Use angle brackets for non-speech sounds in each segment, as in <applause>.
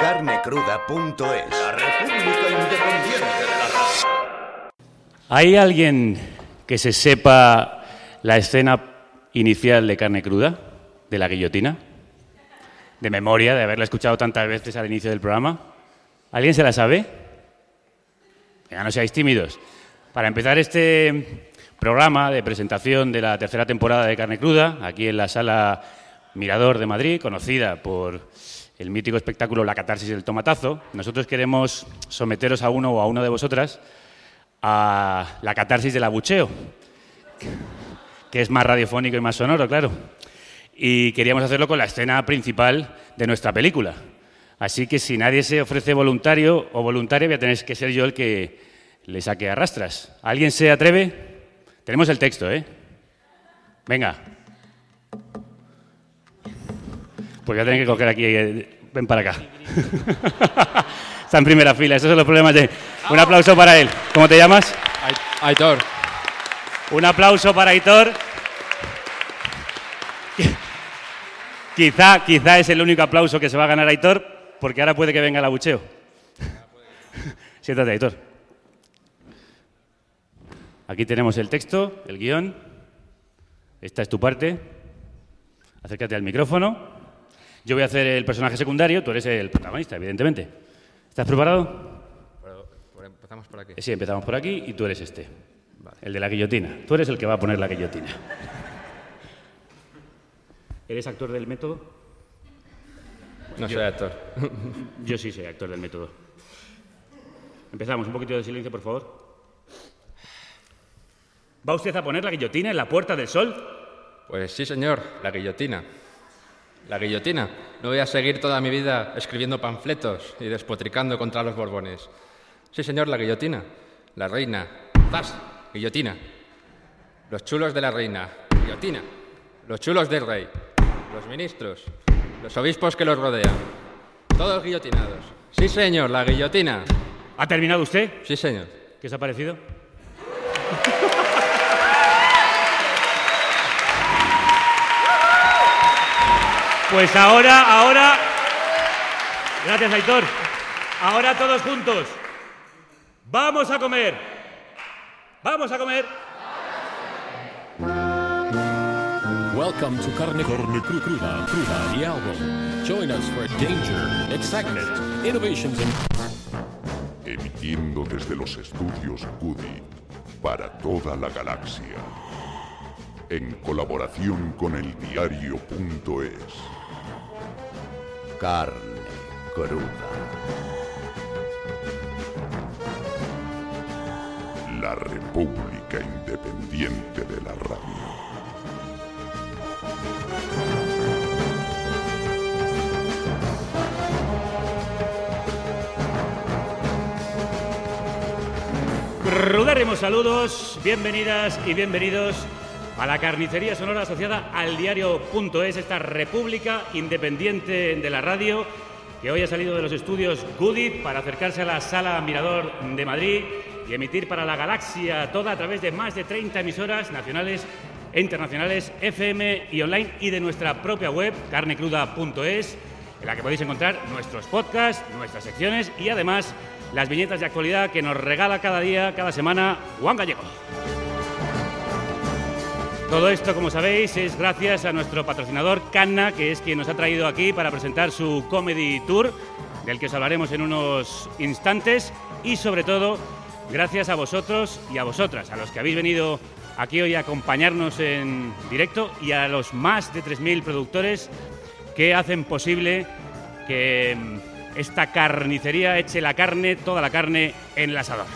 Carnecruda.es La República Independiente de la. ¿Hay alguien que se sepa la escena inicial de Carne Cruda, de la guillotina? De memoria, de haberla escuchado tantas veces al inicio del programa. ¿Alguien se la sabe? Venga, no seáis tímidos. Para empezar este programa de presentación de la tercera temporada de Carne Cruda, aquí en la sala Mirador de Madrid, conocida por el mítico espectáculo La Catarsis del Tomatazo, nosotros queremos someteros a uno o a una de vosotras a la catarsis del abucheo, que es más radiofónico y más sonoro, claro. Y queríamos hacerlo con la escena principal de nuestra película. Así que si nadie se ofrece voluntario o voluntaria, voy a tener que ser yo el que le saque a rastras. ¿Alguien se atreve? Tenemos el texto, ¿eh? Venga. Pues voy a tener que coger aquí. eh, Ven para acá. <laughs> Está en primera fila. Esos son los problemas de. Un aplauso para él. ¿Cómo te llamas? Aitor. Un aplauso para Hitor. Quizá, quizá es el único aplauso que se va a ganar Aitor, porque ahora puede que venga el abucheo. <laughs> Siéntate, Aitor. Aquí tenemos el texto, el guion. Esta es tu parte. Acércate al micrófono. Yo voy a hacer el personaje secundario, tú eres el protagonista, evidentemente. ¿Estás preparado? Empezamos por aquí. Sí, empezamos por aquí y tú eres este, el de la guillotina. Tú eres el que va a poner la guillotina. ¿Eres actor del método? No soy actor. <laughs> Yo sí soy actor del método. Empezamos, un poquito de silencio, por favor. ¿Va usted a poner la guillotina en la Puerta del Sol? Pues sí, señor, la guillotina. La guillotina. No voy a seguir toda mi vida escribiendo panfletos y despotricando contra los borbones. Sí, señor, la guillotina. La reina. ¡Zas! Guillotina. Los chulos de la reina. Guillotina. Los chulos del rey. Los ministros. Los obispos que los rodean. Todos guillotinados. Sí, señor, la guillotina. ¿Ha terminado usted? Sí, señor. ¿Qué os ha parecido? Pues ahora, ahora. Gracias, Aitor. Ahora todos juntos. Vamos a comer. Vamos a comer. Welcome to Carne, Carne Cru- Cruda, Cruda, the album. Join us for danger, excitement, innovations, and emitiendo desde los estudios Goody para toda la galaxia, en colaboración con el diario.es. Carne Cruda. La República Independiente de la Radio. Rudérrimos saludos, bienvenidas y bienvenidos a la carnicería sonora asociada al diario.es, esta república independiente de la radio que hoy ha salido de los estudios Goody para acercarse a la sala Mirador de Madrid y emitir para la galaxia toda a través de más de 30 emisoras nacionales e internacionales, FM y online y de nuestra propia web, carnecruda.es, en la que podéis encontrar nuestros podcasts, nuestras secciones y además las viñetas de actualidad que nos regala cada día, cada semana, Juan Gallego. Todo esto, como sabéis, es gracias a nuestro patrocinador Canna, que es quien nos ha traído aquí para presentar su Comedy Tour, del que os hablaremos en unos instantes, y sobre todo, gracias a vosotros y a vosotras, a los que habéis venido aquí hoy a acompañarnos en directo y a los más de 3.000 productores que hacen posible que mm, esta carnicería eche la carne, toda la carne, en el asador.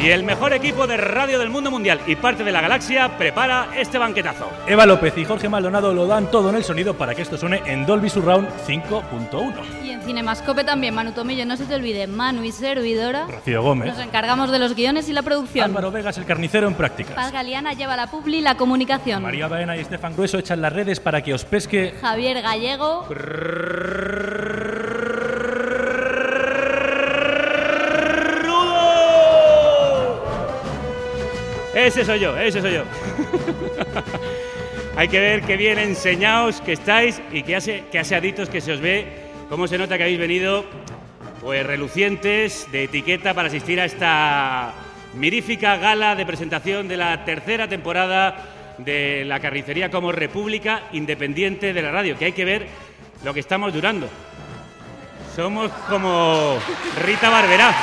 Y el mejor equipo de radio del mundo mundial y parte de la galaxia prepara este banquetazo. Eva López y Jorge Maldonado lo dan todo en el sonido para que esto suene en Dolby Surround 5.1. Y en Cinemascope también, Manu Tomillo, no se te olvide, Manu y servidora. Rocío Gómez. Nos encargamos de los guiones y la producción. Álvaro Vegas, el carnicero en prácticas. Paz Galeana lleva la publi y la comunicación. María Baena y Estefan Grueso echan las redes para que os pesque. Javier Gallego. Ese soy yo, ese soy yo. <laughs> Hay que ver qué bien enseñados que estáis y qué, hace, qué aseaditos que se os ve. Cómo se nota que habéis venido pues relucientes de etiqueta para asistir a esta mirífica gala de presentación de la tercera temporada de la carnicería como República Independiente de la Radio, que hay que ver lo que estamos durando. Somos como Rita Barberá.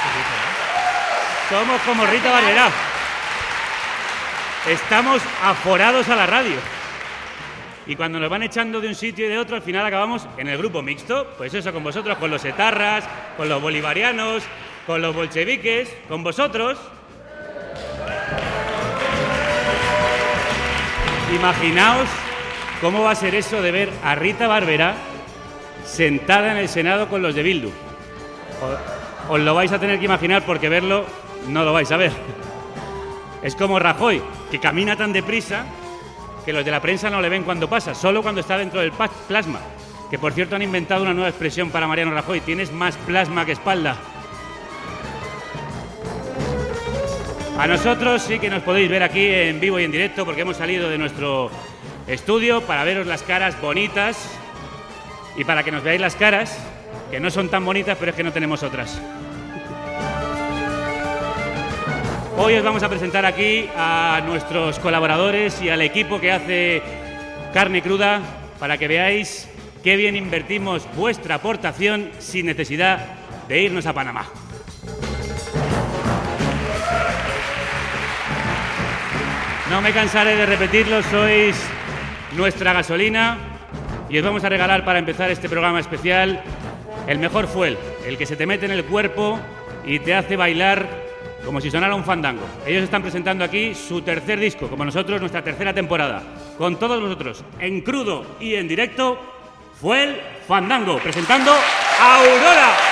Somos como Rita Barberá. Estamos aforados a la radio. Y cuando nos van echando de un sitio y de otro, al final acabamos en el grupo mixto. Pues eso, con vosotros, con los etarras, con los bolivarianos, con los bolcheviques, con vosotros. Imaginaos cómo va a ser eso de ver a Rita Barberá sentada en el Senado con los de Bildu. Os lo vais a tener que imaginar porque verlo no lo vais a ver. Es como Rajoy, que camina tan deprisa que los de la prensa no le ven cuando pasa, solo cuando está dentro del plasma. Que por cierto han inventado una nueva expresión para Mariano Rajoy, tienes más plasma que espalda. A nosotros sí que nos podéis ver aquí en vivo y en directo porque hemos salido de nuestro estudio para veros las caras bonitas y para que nos veáis las caras, que no son tan bonitas, pero es que no tenemos otras. Hoy os vamos a presentar aquí a nuestros colaboradores y al equipo que hace carne cruda para que veáis qué bien invertimos vuestra aportación sin necesidad de irnos a Panamá. No me cansaré de repetirlo, sois nuestra gasolina y os vamos a regalar para empezar este programa especial el mejor fuel, el que se te mete en el cuerpo y te hace bailar como si sonara un fandango. Ellos están presentando aquí su tercer disco, como nosotros nuestra tercera temporada. Con todos vosotros, en crudo y en directo, Fuel Fandango, presentando a Aurora.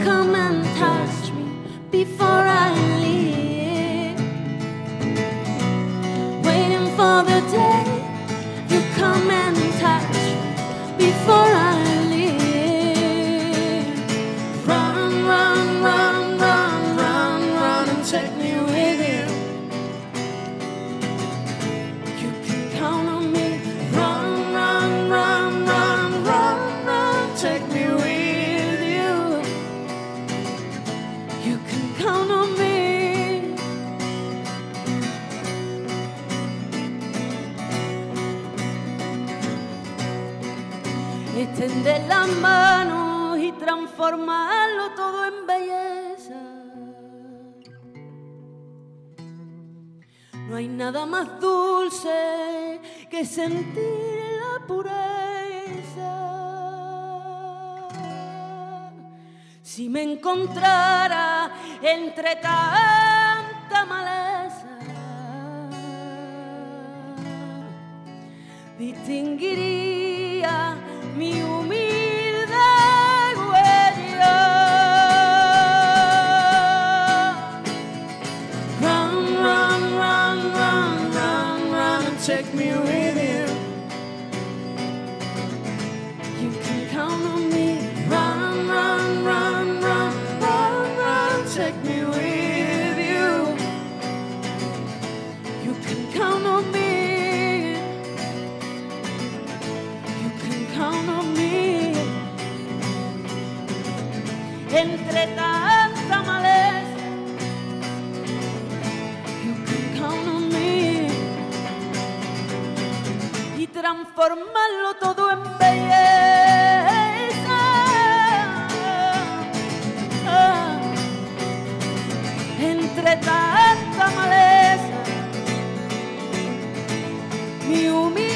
Come and touch me before I sentir la pureza. Si me encontrara entre tanta maleza, distinguiría mi humilde transformarlo todo en belleza. Ah, entre tanta maleza, mi humilde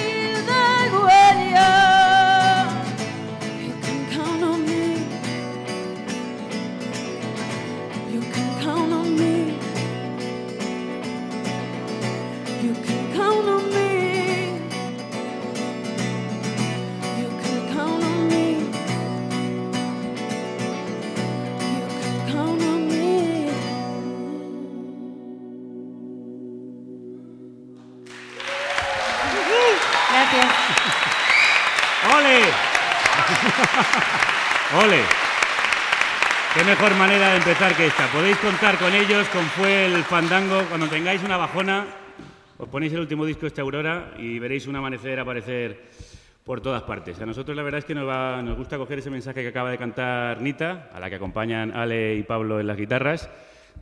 ¡Ole! ¡Ole! Qué mejor manera de empezar que esta. Podéis contar con ellos, con Fue el Fandango. Cuando tengáis una bajona, os ponéis el último disco esta Aurora y veréis un amanecer aparecer por todas partes. A nosotros la verdad es que nos, va- nos gusta coger ese mensaje que acaba de cantar Nita, a la que acompañan Ale y Pablo en las guitarras,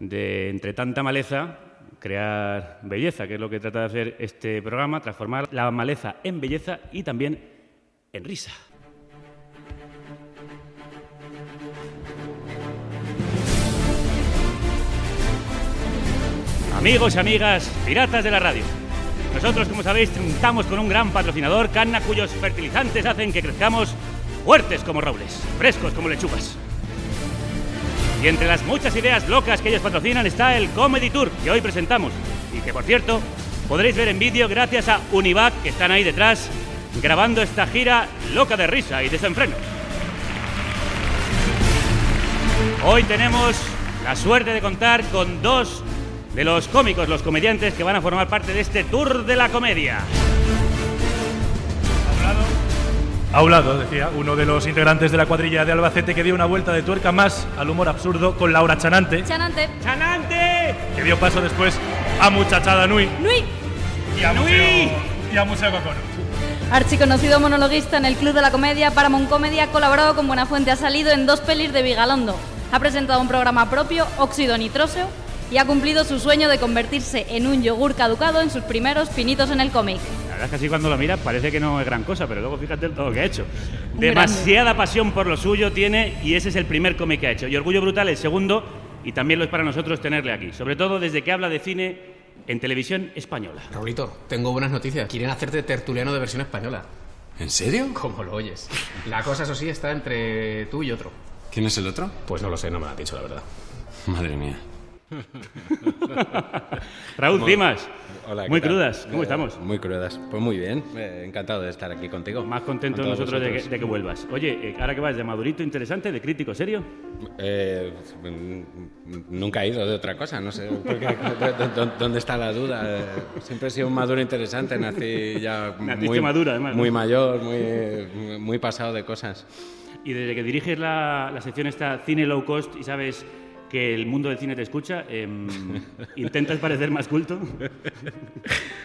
de entre tanta maleza crear belleza, que es lo que trata de hacer este programa, transformar la maleza en belleza y también en risa. Amigos y amigas, piratas de la radio. Nosotros, como sabéis, contamos con un gran patrocinador, Canna, cuyos fertilizantes hacen que crezcamos fuertes como robles, frescos como lechugas. Y entre las muchas ideas locas que ellos patrocinan está el Comedy Tour que hoy presentamos. Y que, por cierto, podréis ver en vídeo gracias a Univac, que están ahí detrás, grabando esta gira loca de risa y desenfreno. Hoy tenemos la suerte de contar con dos de los cómicos, los comediantes que van a formar parte de este Tour de la Comedia. A un lado, decía, uno de los integrantes de la cuadrilla de Albacete que dio una vuelta de tuerca más al humor absurdo con Laura Chanante, Chanante. ¡Chanante! que dio paso después a Muchachada Nui Nui. y a Nui. Museo, y a Museo Cocono. Archiconocido monologuista en el Club de la Comedia, Paramount Comedy ha colaborado con Buenafuente, ha salido en dos pelis de Vigalondo, ha presentado un programa propio, Óxido Nitróseo, y ha cumplido su sueño de convertirse en un yogur caducado en sus primeros pinitos en el cómic. La verdad es que así cuando lo miras parece que no es gran cosa, pero luego fíjate todo lo que ha hecho. Un Demasiada pasión por lo suyo tiene y ese es el primer cómic que ha hecho. Y Orgullo Brutal el segundo y también lo es para nosotros tenerle aquí. Sobre todo desde que habla de cine en televisión española. Raulito, tengo buenas noticias. Quieren hacerte tertuliano de versión española. ¿En serio? Como lo oyes. La cosa, eso sí, está entre tú y otro. ¿Quién es el otro? Pues no lo sé, no me lo has dicho, la verdad. Madre mía. Raúl ¿Cómo- Cimas, Hola, ¿qué muy crudas, ¿cómo Eh, estamos? Muy crudas. Pues muy bien, eh, encantado de estar aquí contigo. Más contentos Con nosotros de que, vosotros. de que vuelvas. Oye, eh, ahora que vas de madurito interesante, de crítico serio. Eh, nunca he ido de otra cosa, no sé dónde está la duda. Siempre he sido un maduro interesante, nací ya <laughs> muy, maduro, además, ¿no? muy mayor, muy, muy pasado de cosas. Y desde que diriges la, la sección esta Cine Low Cost y sabes que el mundo del cine te escucha, em, <laughs> ¿intentas parecer más culto?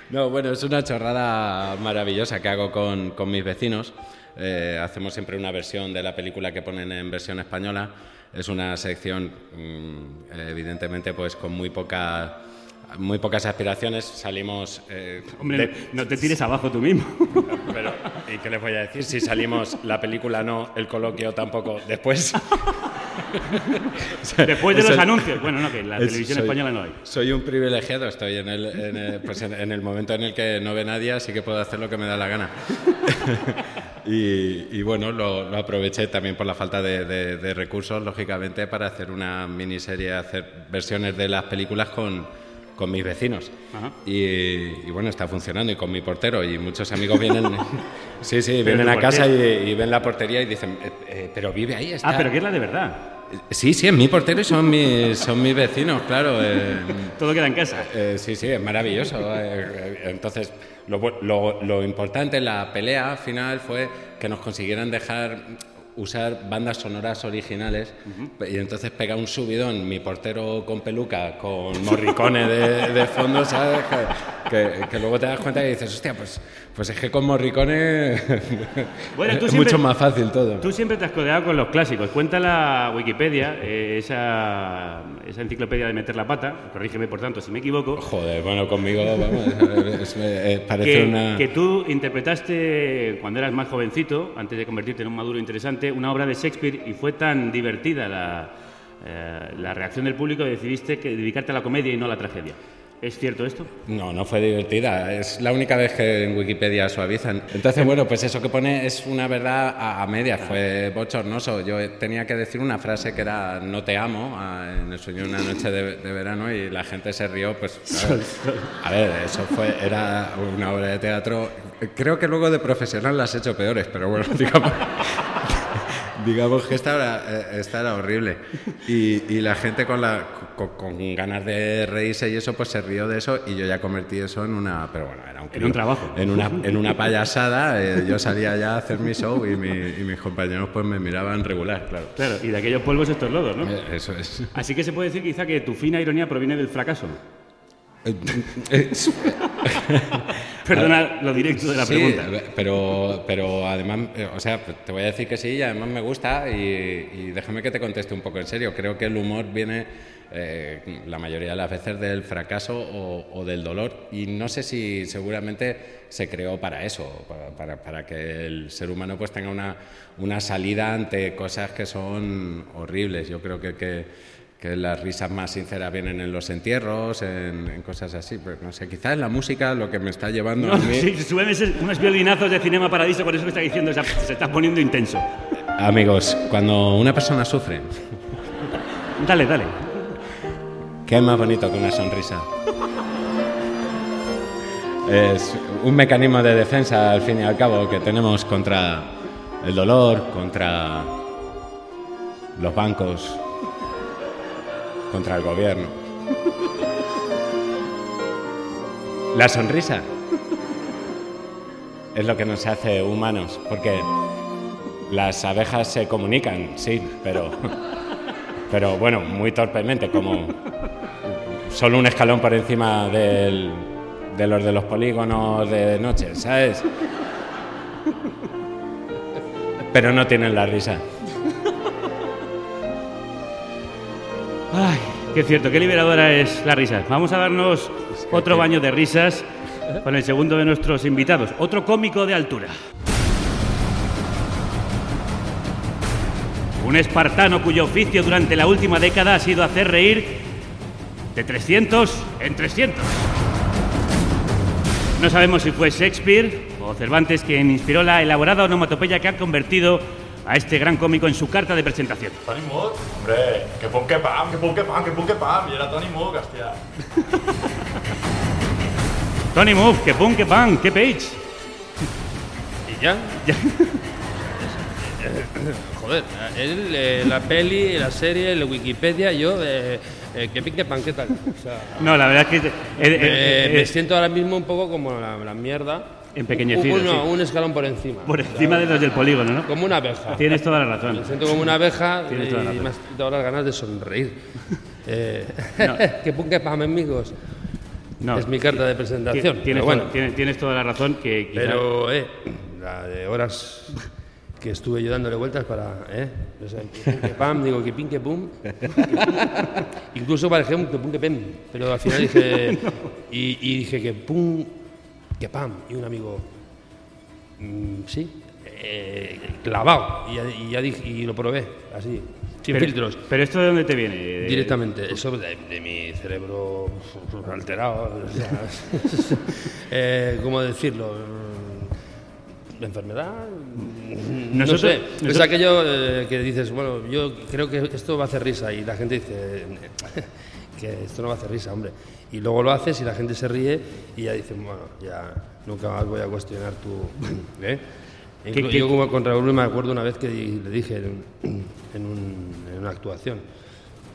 No, bueno, es una chorrada maravillosa que hago con, con mis vecinos. Eh, hacemos siempre una versión de la película que ponen en versión española. Es una sección, mm, evidentemente, pues con muy poca, muy pocas aspiraciones. Salimos. eh, Hombre, de- no, no te tires abajo tú mismo. <laughs> pero, ¿y qué les voy a decir? Si salimos, la película no, el coloquio tampoco. Después. <laughs> <laughs> Después de los anuncios. Bueno, no, que la televisión soy- española no hay. Soy un privilegiado, estoy en el, en el- pues en, en el momento en el que no ve nadie, así que puedo hacer lo que me da la gana. <laughs> y, y bueno, lo, lo aproveché también por la falta de, de- de recursos, lógicamente, para hacer una miniserie, hacer versiones de las películas con, con mis vecinos. Y, y bueno, está funcionando y con mi portero y muchos amigos <laughs> vienen, sí, sí, vienen a casa y, ven la portería y dicen, "Eh, eh, pero vive ahí, está. Ah, pero que es la de verdad. Sí, sí, es mi portero y son mis, son mis vecinos, claro. eh, <laughs> Todo queda en casa. eh, sí, sí, es maravilloso. eh, eh, entonces, lo, lo- lo importante en la pelea final fue que nos consiguieran dejar usar bandas sonoras originales y entonces pega un subidón mi portero con peluca con <laughs> morricone de, de fondo, ¿sabes? Que, que- que luego te das cuenta y dices, hostia, pues, pues es que con morricone <laughs> Bueno, es siempre- mucho más fácil todo. Tú siempre te has codeado con los clásicos. Cuenta la Wikipedia, eh, esa, esa enciclopedia de meter la pata, corrígeme por tanto si me equivoco, Joder, bueno, conmigo, vamos, <laughs> es- es- parece que, una... que tú interpretaste cuando eras más jovencito, antes de convertirte en un maduro interesante, una obra de Shakespeare y fue tan divertida la, eh, la reacción del público que decidiste que dedicarte a la comedia y no a la tragedia. ¿Es cierto esto? No, no fue divertida. Es la única vez que en Wikipedia suavizan. Entonces, bueno, pues eso que pone es una verdad a, a medias. Fue bochornoso. Yo tenía que decir una frase que era no te amo a- en el sueño de una noche de, de verano y la gente se rió. Pues, <laughs> a ver, a ver, eso fue, era una obra de teatro. Creo que luego de profesional las he hecho peores, pero bueno, <laughs> digamos. Digamos que esta era, eh, esta era horrible. Y, y la gente con, la, con, con ganas de reírse y eso, pues se rió de eso y yo ya convertí eso en una... Pero bueno, era un, En un trabajo. En una, en una payasada. eh, yo salía ya a hacer mi show y, mi- y mis compañeros pues me miraban regular, claro. Claro, y de aquellos polvos estos lodos, ¿no? Eh, Eso es. Así que se puede decir quizá que tu fina ironía proviene del fracaso. <laughs> Perdona lo directo de la Sí, pregunta. Pero, pero además, eh, o sea, te voy a decir que sí y además me gusta y, y déjame que te conteste un poco en serio. Creo que el humor viene eh, la mayoría de las veces del fracaso o, o del dolor y no sé si seguramente se creó para eso, para, para- para que el ser humano pues tenga una, una salida ante cosas que son horribles. Yo creo que... que que las risas más sinceras vienen en los entierros, en, en cosas así, pues no sé, quizás la música lo que me está llevando No, a mí. súbeme ese- unos violinazos de Cinema Paradiso, por eso me está diciendo, se se está poniendo intenso. Amigos, cuando una persona sufre, Dale, dale. ¿qué es más bonito que una sonrisa? Es un mecanismo de defensa, al fin y al cabo, que tenemos contra el dolor, contra los bancos, contra el gobierno. La sonrisa es lo que nos hace humanos, porque las abejas se comunican, sí, pero, pero bueno, muy torpemente, como solo un escalón por encima del- de los de los polígonos de noche, ¿sabes? Pero no tienen la risa. Ay, qué cierto, qué liberadora es la risa. Vamos a darnos otro baño de risas con el segundo de nuestros invitados, otro cómico de altura. Un espartano cuyo oficio durante la última década ha sido hacer reír de 300 en 300. No sabemos si fue Shakespeare o Cervantes quien inspiró la elaborada onomatopeya que ha convertido a este gran cómico en su carta de presentación. Tony Moog, hombre, que pum que pam, que pum que pam, que pum que pam, y era Tony Moog, hostia. <laughs> Tony Move, que pum, que pan, que page. ¿Y ya? <laughs> Joder, él, eh, la peli, la serie, la Wikipedia, yo, eh, eh, que pique pan, ¿qué tal? O sea, No, la verdad es que. eh, eh, eh, eh, me siento ahora mismo un poco como la, la mierda. Empequeñecido, Un, no, sí. un escalón por encima. por encima de los del polígono, ¿no? Como una abeja. Tienes toda la razón. Me siento como una abeja Tienes y toda la razón. me has quitado las ganas de sonreír. <laughs> Eh, No. <laughs> que pum, que pam, amigos. No. Es mi carta de presentación. Tienes, bueno. toda, tienes, tienes toda la razón que quizá- Pero, eh, la de horas que estuve yo dándole vueltas para, eh, o sea, que pum, que pam, <laughs> digo que pin, que pum. Incluso para que pum, que pum, que pem. Pero al final dije, y, y dije que pum, que pam. Y un amigo, mm, sí, eh, clavado. Y ya, y ya dije, y lo probé, así, sin pero, filtros. Pero esto de dónde te viene? Directamente, eso de, de mi cerebro alterado. o sea, <laughs> eh, ¿Cómo decirlo? ¿La enfermedad? No Nosotros- sé. Es aquello eh, que dices, bueno, yo creo que esto va a hacer risa y la gente dice que esto no va a hacer risa, hombre. Y luego lo haces y la gente se ríe y ya dicen, bueno, ya nunca más voy a cuestionar tu... <laughs> ¿eh? ¿Qué- Inclu- qué- yo como con Raúl me acuerdo una vez que le dije en, un- en un- en una actuación,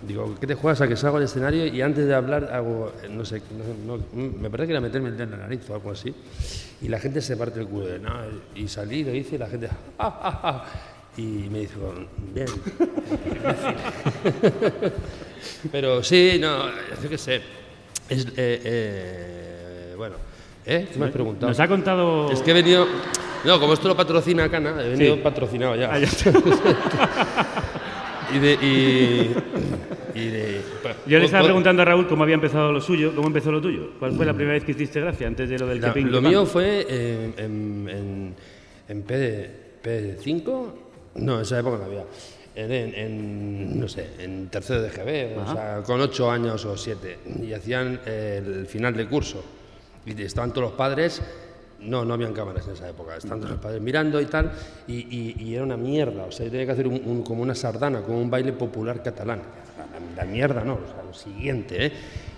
digo, ¿qué te juegas a que salgo al escenario y antes de hablar hago, no sé, no- no- me parece que era meterme el dedo en la nariz o algo así, y la gente se parte el culo de nada, y salí, lo hice y la gente, "Ah, ah, ah". Y me dijo, bien. <laughs> Pero sí, no, yo qué sé. Es, eh, eh, bueno, ¿eh? ¿Qué me has preguntado? Nos ha contado- Es que he venido. No, como esto lo patrocina Cana, he venido Sí. patrocinado ya. Ah, ya <laughs> y de. Y, y de Yo le estaba preguntando a Raúl cómo había empezado lo suyo, cómo empezó lo tuyo. ¿Cuál fue la primera vez que hiciste gracia antes de lo del La- lo mío fue eh, en, en, en P, P5, no, en esa época no había. En, en- no sé, en tercero de GB, o sea, con ocho años o siete. Y hacían eh, el final de curso. Y estaban todos los padres, no, no habían cámaras en esa época, estaban todos los padres mirando y tal, y, y- y era una mierda. O sea, yo tenía que hacer un- un- como una sardana, como un baile popular catalán. La, la mierda, no, o sea, lo siguiente, ¿eh?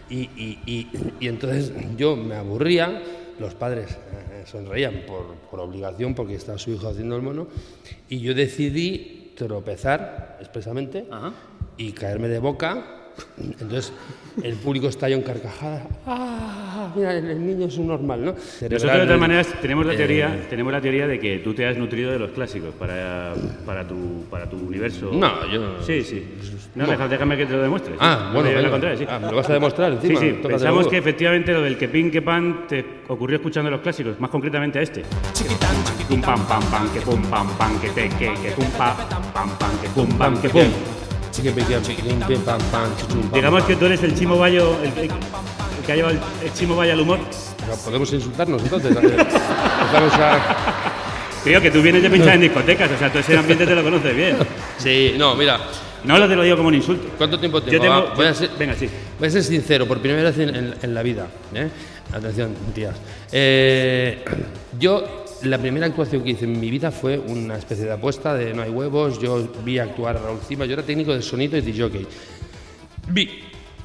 Y, y- y- y entonces yo me aburría, los padres eh, sonreían por, por obligación porque estaba su hijo haciendo el mono, y yo decidí tropezar expresamente y caerme de boca. Entonces el público estalló en carcajadas. ¡Ah! Mira, el, niño es un normal, ¿no? Nosotros de todas maneras tenemos la Eh, teoría, tenemos la teoría de que tú te has nutrido de los clásicos para, para tu para tu universo. No, yo- Sí, sí. No, No. déjame que te lo demuestre. sí. Ah, No bueno, venga. contraria, sí. Ah, ¿me lo vas a demostrar encima? Sí, sí. Tócate Pensamos que efectivamente lo del que pin que pan te ocurrió escuchando los clásicos, más concretamente a este. Pum pam pam pam que pum pam pam que te que que pum pa pam pam que pum pam que pum. Digamos que tú eres el chimo bayo, el, que ha llevado el, el chimo bayo al humor. No, Podemos insultarnos entonces. Empezamos a... Creo que tú vienes de pinchar en discotecas, o sea, tú ese ambiente te lo conoces bien. Sí, no, mira. No lo te lo digo como un insulto. ¿Cuánto tiempo tengo? Yo tengo- Ah, voy a ser, venga, sí. Voy a ser sincero, por primera vez en, en- en la vida. ¿eh? Atención, tías. Eh, yo, la primera actuación que hice en mi vida fue una especie de apuesta de No hay huevos. Yo vi actuar a Raúl Cimas. Yo era técnico de sonido y de jockey. Vi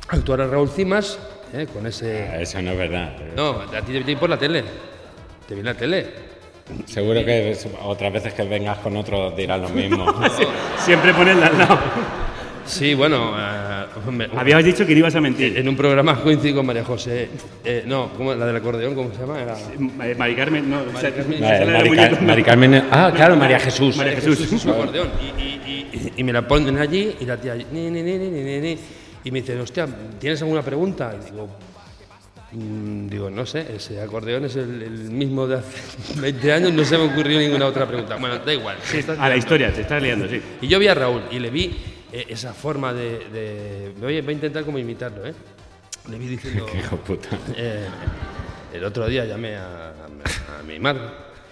actuar a Raúl Cimas ¿eh? con ese... Eso no es verdad. No, a ti te vi por la tele. Te vi en la tele. Seguro que otras veces que vengas con otro dirán lo <laughs> mismo. Siempre ponerla al lado. <laughs> Sí, bueno. eh, hombre, Habías dicho que no ibas a mentir. En un programa coincidí con María José. eh, no, ¿cómo, la del acordeón, ¿cómo se llama? Era... Eh, Mari Carmen, no, o sea, Carmen. Mari, muñeco, Carmen. Ah, claro, María Jesús. María Jesús. su acordeón. Y, y- y- y me la ponen allí y la tía allí, ni, ni, ni, ni, ni, ni, ni. y me dicen, hostia, ¿tienes alguna pregunta? Y digo, "Mm, digo, no sé, ese acordeón es el, el mismo de hace <laughs> 20 años, no se me ocurrió ninguna otra pregunta. Bueno, da igual. Sí, a la historia, te estás liando, sí. Y yo vi a Raúl y le vi eh, esa forma de, de- Oye, voy a intentar como imitarlo, ¿eh? Le vi diciendo... <laughs> Qué hijo puta. Eh, el otro día llamé a, a- a mi madre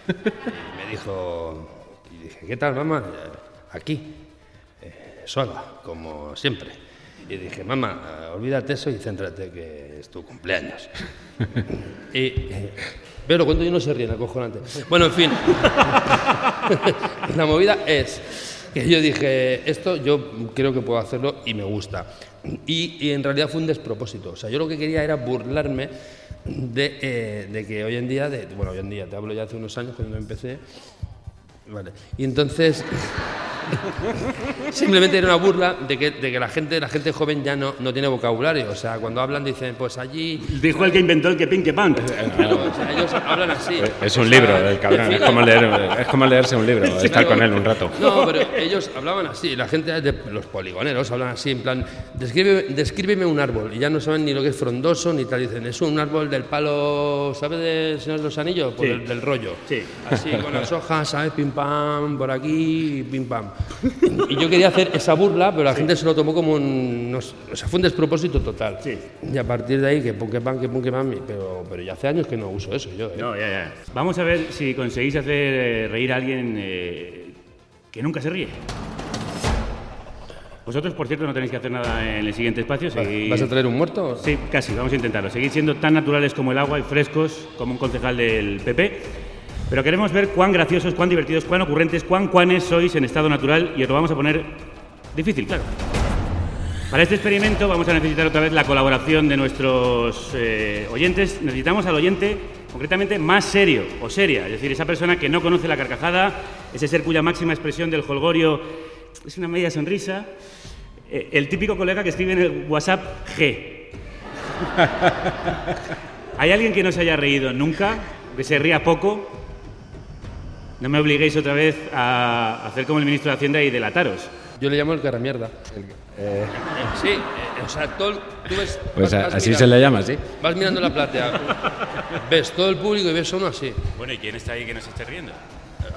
y me dijo... Y dije, ¿qué tal, mamá? "Eh, Aquí, eh, sola, como siempre. Y dije, mamá, olvídate eso y céntrate que es tu cumpleaños. y, eh, pero cuando yo no se ríen, acojonante. Bueno, en fin. <laughs> la movida es que yo dije, esto yo creo que puedo hacerlo y me gusta. Y, y en realidad fue un despropósito. O sea, yo lo que quería era burlarme de, eh, de que hoy en día, de, bueno, hoy en día, te hablo ya hace unos años cuando empecé, Vale. Y entonces <laughs> simplemente era una burla de que, de que la gente la gente joven ya no, no tiene vocabulario. O sea, cuando hablan dicen, pues allí. Dijo el que inventó el que pin que pan. Claro, o sea, ellos hablan así. Es O un sea, libro, el cabrón. Es como, leer, es como leerse un libro, estar Claro. con él un rato. No, pero ellos hablaban así, la gente de los poligoneros hablan así, en plan, describe, descríbeme un árbol, y ya no saben ni lo que es frondoso ni tal, dicen, es un árbol del palo, ¿sabes de Señor de los Anillos? Pues Sí. del, del rollo. Sí. Así, con las hojas, ¿sabes? Pim pam, por aquí, pim pam. Y yo quería hacer esa burla, pero la gente se lo tomó como un. no o sea, fue un despropósito total. Y a partir de ahí, que pum que pam, que pum que pam, pero, pero ya hace años que no uso eso yo. ¿eh? No, ya, ya. Vamos a ver si conseguís hacer eh, reír a alguien eh, que nunca se ríe. Vosotros, por cierto, no tenéis que hacer nada en el siguiente espacio. seguid- ¿Vas a traer un muerto? Sí, casi, vamos a intentarlo. Seguid siendo tan naturales como el agua y frescos como un concejal del PP. Pero queremos ver cuán graciosos, cuán divertidos, cuán ocurrentes, cuán cuanes sois en estado natural y os lo vamos a poner difícil, claro. Para este experimento vamos a necesitar otra vez la colaboración de nuestros eh, oyentes. Necesitamos al oyente concretamente más serio o seria, es decir, esa persona que no conoce la carcajada, ese ser cuya máxima expresión del holgorio es una media sonrisa, eh, el típico colega que escribe en el WhatsApp G. <laughs> ¿Hay alguien que no se haya reído nunca? ¿Que se ría poco? No me obliguéis otra vez a hacer como el ministro de Hacienda y delataros. Yo le llamo el caramierda. Eh, Sí, eh, o sea, todo, el- tú ves... Pues vas- a- vas así mirando- se le llama, sí. Vas mirando la platea, ves todo el público y ves a uno así. Bueno, ¿y quién está ahí que no se esté riendo?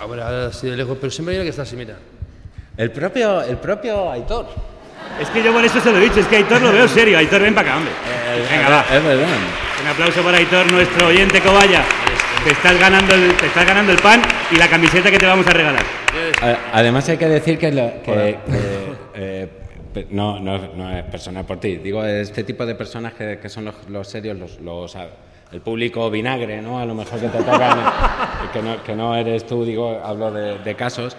Ahora así de lejos, pero siempre hay que está así, mira. El propio, el propio Aitor. Es que yo por eso se lo he dicho, es que Aitor lo veo serio. Aitor, ven para acá, hombre. Venga, va. Es verdad. Un aplauso para Aitor, nuestro oyente cobaya. Te estás ganando el, te estás ganando el pan y la camiseta que te vamos a regalar. A- Además hay que decir que, lo- que- que, eh, no, no, no es personal por ti. Digo, este tipo de personas que, que son los, los serios, los, los, el público vinagre, ¿no? A lo mejor que te tocan, <laughs> que, no, que no eres tú, digo, hablo de, de casos.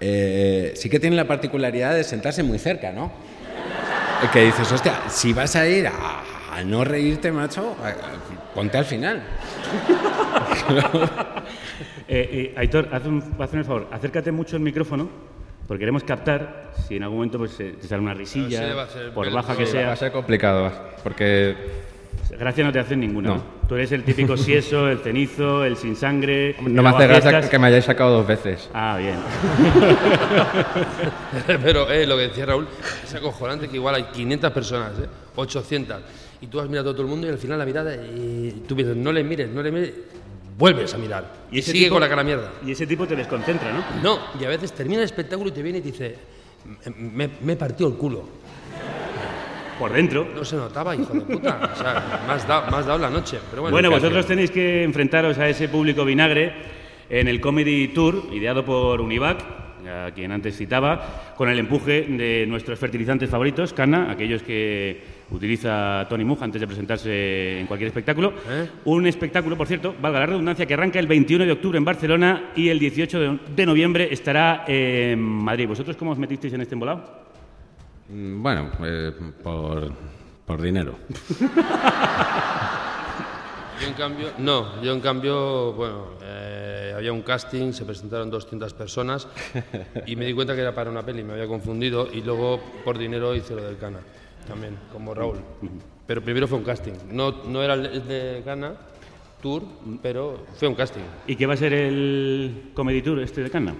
eh, sí que tienen la particularidad de sentarse muy cerca, ¿no? Que dices, hostia, si vas a ir a, a no reírte, macho, eh, ponte al final. <laughs> Eh, eh, Aitor, haz un, hazme un favor, acércate mucho al micrófono, porque queremos captar si en algún momento pues, eh, te sale una risilla, Sí, va a ser- por baja que Sí, sea. Va a ser complicado, porque Gracia no te hacen ninguna. No. ¿no? Tú eres el típico sieso, el cenizo, el sin sangre. no el me hace gracia que me hayáis sacado dos veces. Ah, bien. <laughs> <laughs> Pero eh, lo que decía Raúl es acojonante que igual hay 500 personas, ¿eh? 800, y tú has mirado a todo el mundo y al final la mirada, y tú dices, no le mires, no le mires, vuelves a mirar. Y, ese sigue tipo- con la cara mierda. Y ese tipo te desconcentra, ¿no? No, y a veces termina el espectáculo y te viene y te dice, me, me he partido el culo. Por dentro. No se notaba, hijo de puta. O sea, has dado, has dado la noche. Pero bueno, Bueno, vosotros tenéis que enfrentaros a ese público vinagre en el Comedy Tour, ideado por Univac, a quien antes citaba, con el empuje de nuestros fertilizantes favoritos, Cana, aquellos que utiliza Tony Muja antes de presentarse en cualquier espectáculo. Un espectáculo, por cierto, valga la redundancia, que arranca el 21 de octubre en Barcelona y el 18 de, de noviembre estará en Madrid. ¿Vosotros cómo os metisteis en este embolado? Mm, Bueno, eh, por, por dinero. Yo en cambio, no, yo en cambio, bueno, eh, había un casting, se presentaron 200 personas y me di cuenta que era para una peli, me había confundido y luego por dinero hice lo del Cana, también, como Raúl. Pero primero fue un casting, no, no era el de Cana Tour, pero fue un casting. ¿Y qué va a ser el Comedy Tour este de Cana?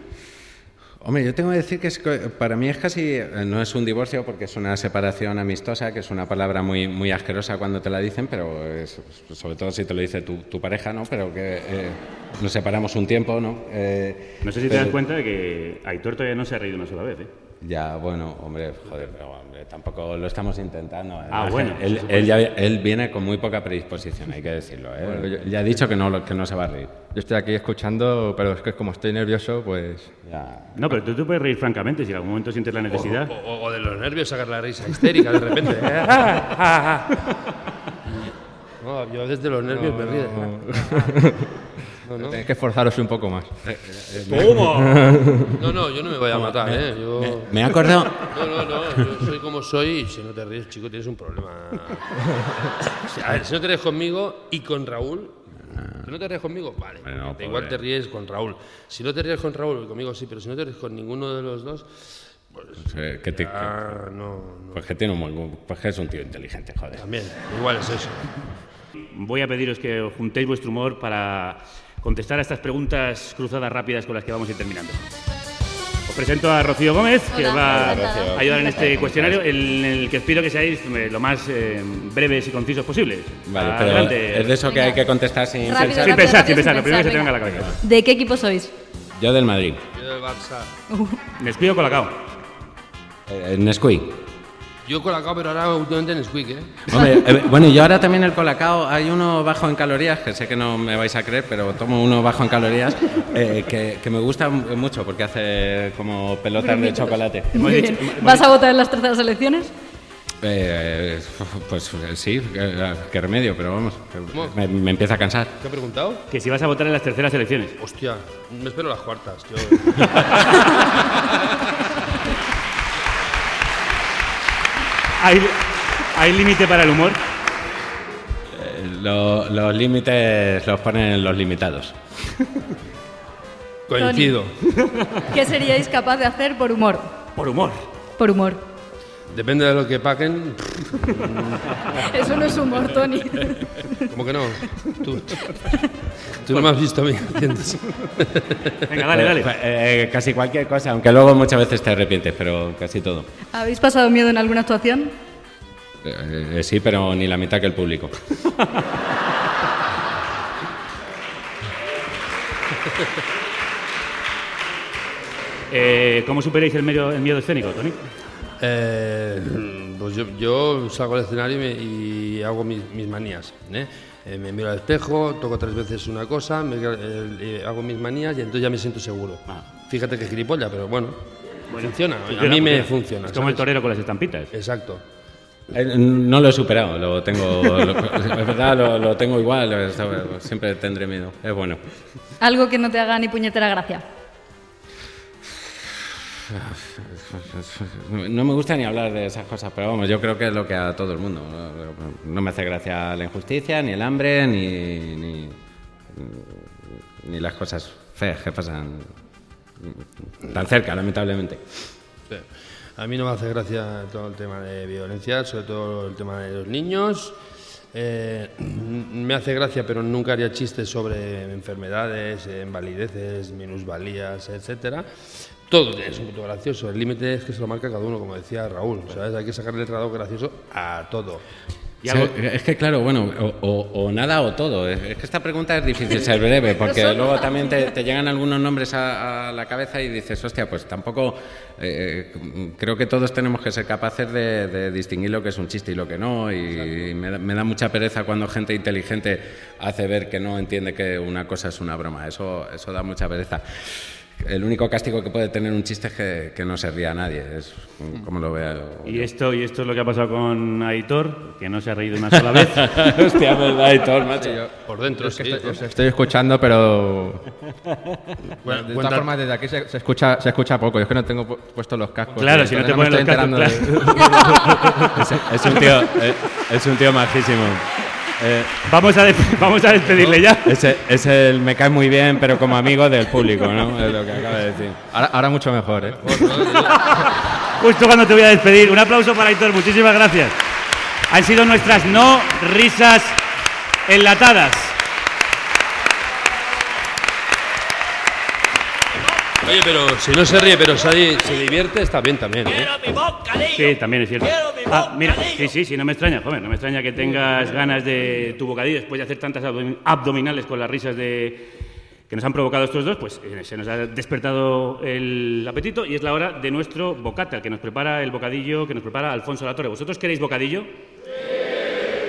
Hombre, yo tengo que decir que es para mí es casi, eh, no es un divorcio porque es una separación amistosa, que es una palabra muy, muy asquerosa cuando te la dicen, pero es- sobre todo si te lo dice tu, tu pareja, ¿no? Pero que eh, nos separamos un tiempo, ¿no? Eh, No sé si te das cuenta de que Aitor todavía no se ha reído una sola vez, ¿eh? Ya, bueno, hombre, joder, pero hombre, tampoco lo estamos intentando. Ah, Además, bueno, Él, ya- él viene con muy poca predisposición, hay que decirlo. ¿eh? Bueno, yo- ya ha dicho que no, lo- que no se va a reír. Yo estoy aquí escuchando, pero es que como estoy nervioso, pues... No, pero tú te puedes reír francamente si en algún momento sientes la necesidad. O, o- o de los nervios sacar la risa histérica de repente. ¿eh? Ah, ah, ah. No, yo desde los nervios me río. No, <laughs> no. Tenéis que esforzaros un poco más. <laughs> No, no, yo no me voy a matar, me- ¿eh? Yo... me- me he acordado- No, no, no, yo soy como soy y si no te ríes, chico, tienes un problema. Si- A ver, si no te ríes conmigo y con Raúl, si no te ríes conmigo, vale, igual te ríes con Raúl. Si no te ríes con Raúl, conmigo sí, pero si no te ríes con ninguno de los dos, pues, Eh, que te- ah, no, Pues que tiene un buen- pues que es un tío inteligente, joder. también, igual es eso. Voy a pediros que os juntéis vuestro humor para contestar a estas preguntas cruzadas rápidas con las que vamos a ir terminando. Os presento a Rocío Gómez, que Hola. va a ayudar en este cuestionario, en el que os pido que seáis lo más eh, breves y concisos posibles. Vale, pero Adelante. es de eso que hay que contestar sin Rápido, pensar. Sin rápido, pensar, sin pensar, sin lo primero que se te venga pensar, a la cabeza. ¿De qué equipo sois? Yo del Madrid. Yo del Barça. Nesquik o Colacao. Eh. Yo colacao, pero ahora últimamente en Squeak, ¿eh? Hombre, eh, bueno, y yo ahora también el colacao, hay uno bajo en calorías, que sé que no me vais a creer, pero tomo uno bajo en calorías, eh, que, que me gusta mucho porque hace como pelotas de chocolate. Hemos dicho- ¿Vas a votar en las terceras elecciones? Eh, pues eh, sí, qué, remedio, pero vamos, me, me empieza a cansar. ¿Qué ha preguntado? que si vas a votar en las terceras elecciones. Hostia, me espero las cuartas. Yo... <laughs> ¿Hay, hay límite para el humor? Eh, lo- los límites los ponen los limitados. Coincido. ¿Qué seríais capaz de hacer por humor? Por humor. Por humor. Depende de lo que paguen. <laughs> Eso no es humor, Tony. ¿Cómo que no? Tú, <laughs> tú no me has visto a mí. ¿entiendes? Venga, dale, dale. Eh, eh, casi cualquier cosa, aunque luego muchas veces te arrepientes, pero casi todo. ¿Habéis pasado miedo en alguna actuación? Eh, eh, sí, pero ni la mitad que el público. <laughs> Eh, ¿Cómo superáis el, medio- el miedo escénico, Tony? Eh, pues yo, yo salgo al escenario y, me- y hago mis, mis manías. ¿eh? Eh, me miro al espejo, toco tres veces una cosa, me- eh, eh, hago mis manías y entonces ya me siento seguro. Fíjate que gilipollas, pero bueno, funciona. a Funciona, mí me funciona. Es como el torero con las estampitas. Exacto. No lo he superado, lo tengo, lo- es verdad, lo, lo tengo igual, ¿sabes? siempre tendré miedo, es bueno. Algo que no te haga ni puñetera gracia. <laughs> No me gusta ni hablar de esas cosas, pero vamos, yo creo que es lo que a todo el mundo. No, me hace gracia la injusticia, ni el hambre, ni, ni, las cosas feas que pasan tan cerca, lamentablemente. A mí no me hace gracia todo el tema de violencia, sobre todo el tema de los niños. Eh, me hace gracia, pero nunca haría chistes sobre enfermedades, eh, invalideces, minusvalías, etcétera. Todo es un punto gracioso. El límite es que se lo marca cada uno, como decía Raúl. ¿sabes? Hay que sacarle el grado gracioso a todo. Sí, es que claro, bueno, o, o- o nada o todo. Es que esta pregunta es difícil ser breve, porque luego también te, te llegan algunos nombres a, a la cabeza y dices, hostia, pues tampoco eh, creo que todos tenemos que ser capaces de, de distinguir lo que es un chiste y lo que no. Y me da, me da mucha pereza cuando gente inteligente hace ver que no entiende que una cosa es una broma. Eso, eso da mucha pereza. El único castigo que puede tener un chiste es que, que no se ría a nadie. Es como lo veo. Y esto, y esto es lo que ha pasado con Aitor, que no se ha reído una sola vez. <laughs> Hostia, verdad, Aitor, macho. Por dentro, Yo es que sí, estoy, sí. os estoy escuchando, pero. Bueno, de cuenta- todas formas, desde aquí se, se escucha, se escucha poco. Yo es que no tengo pu- puestos los cascos. Claro, y si no te me ponen los cascos, enterando <laughs> es, es un tío, es, es un tío majísimo. Eh, vamos, a <laughs> vamos a despedirle ya. Es, es el me cae muy bien, pero como amigo del público, ¿no? Es lo que acaba de decir. Ahora, ahora mucho mejor, ¿eh? <laughs> Justo cuando te voy a despedir. Un aplauso para Aitor, muchísimas gracias. Han sido nuestras no risas enlatadas. Oye, pero si no se ríe, pero se, se divierte, está bien también. ¿eh? Sí, también es cierto. Ah, mira, sí, sí, sí, no me extraña, joven, no me extraña que tengas ganas de tu bocadillo después de hacer tantas abdomin- abdominales con las risas de que nos han provocado estos dos, pues eh, se nos ha despertado el apetito y es la hora de nuestro bocata, el que nos prepara el bocadillo, que nos prepara Alfonso Latorre. ¿Vosotros queréis bocadillo?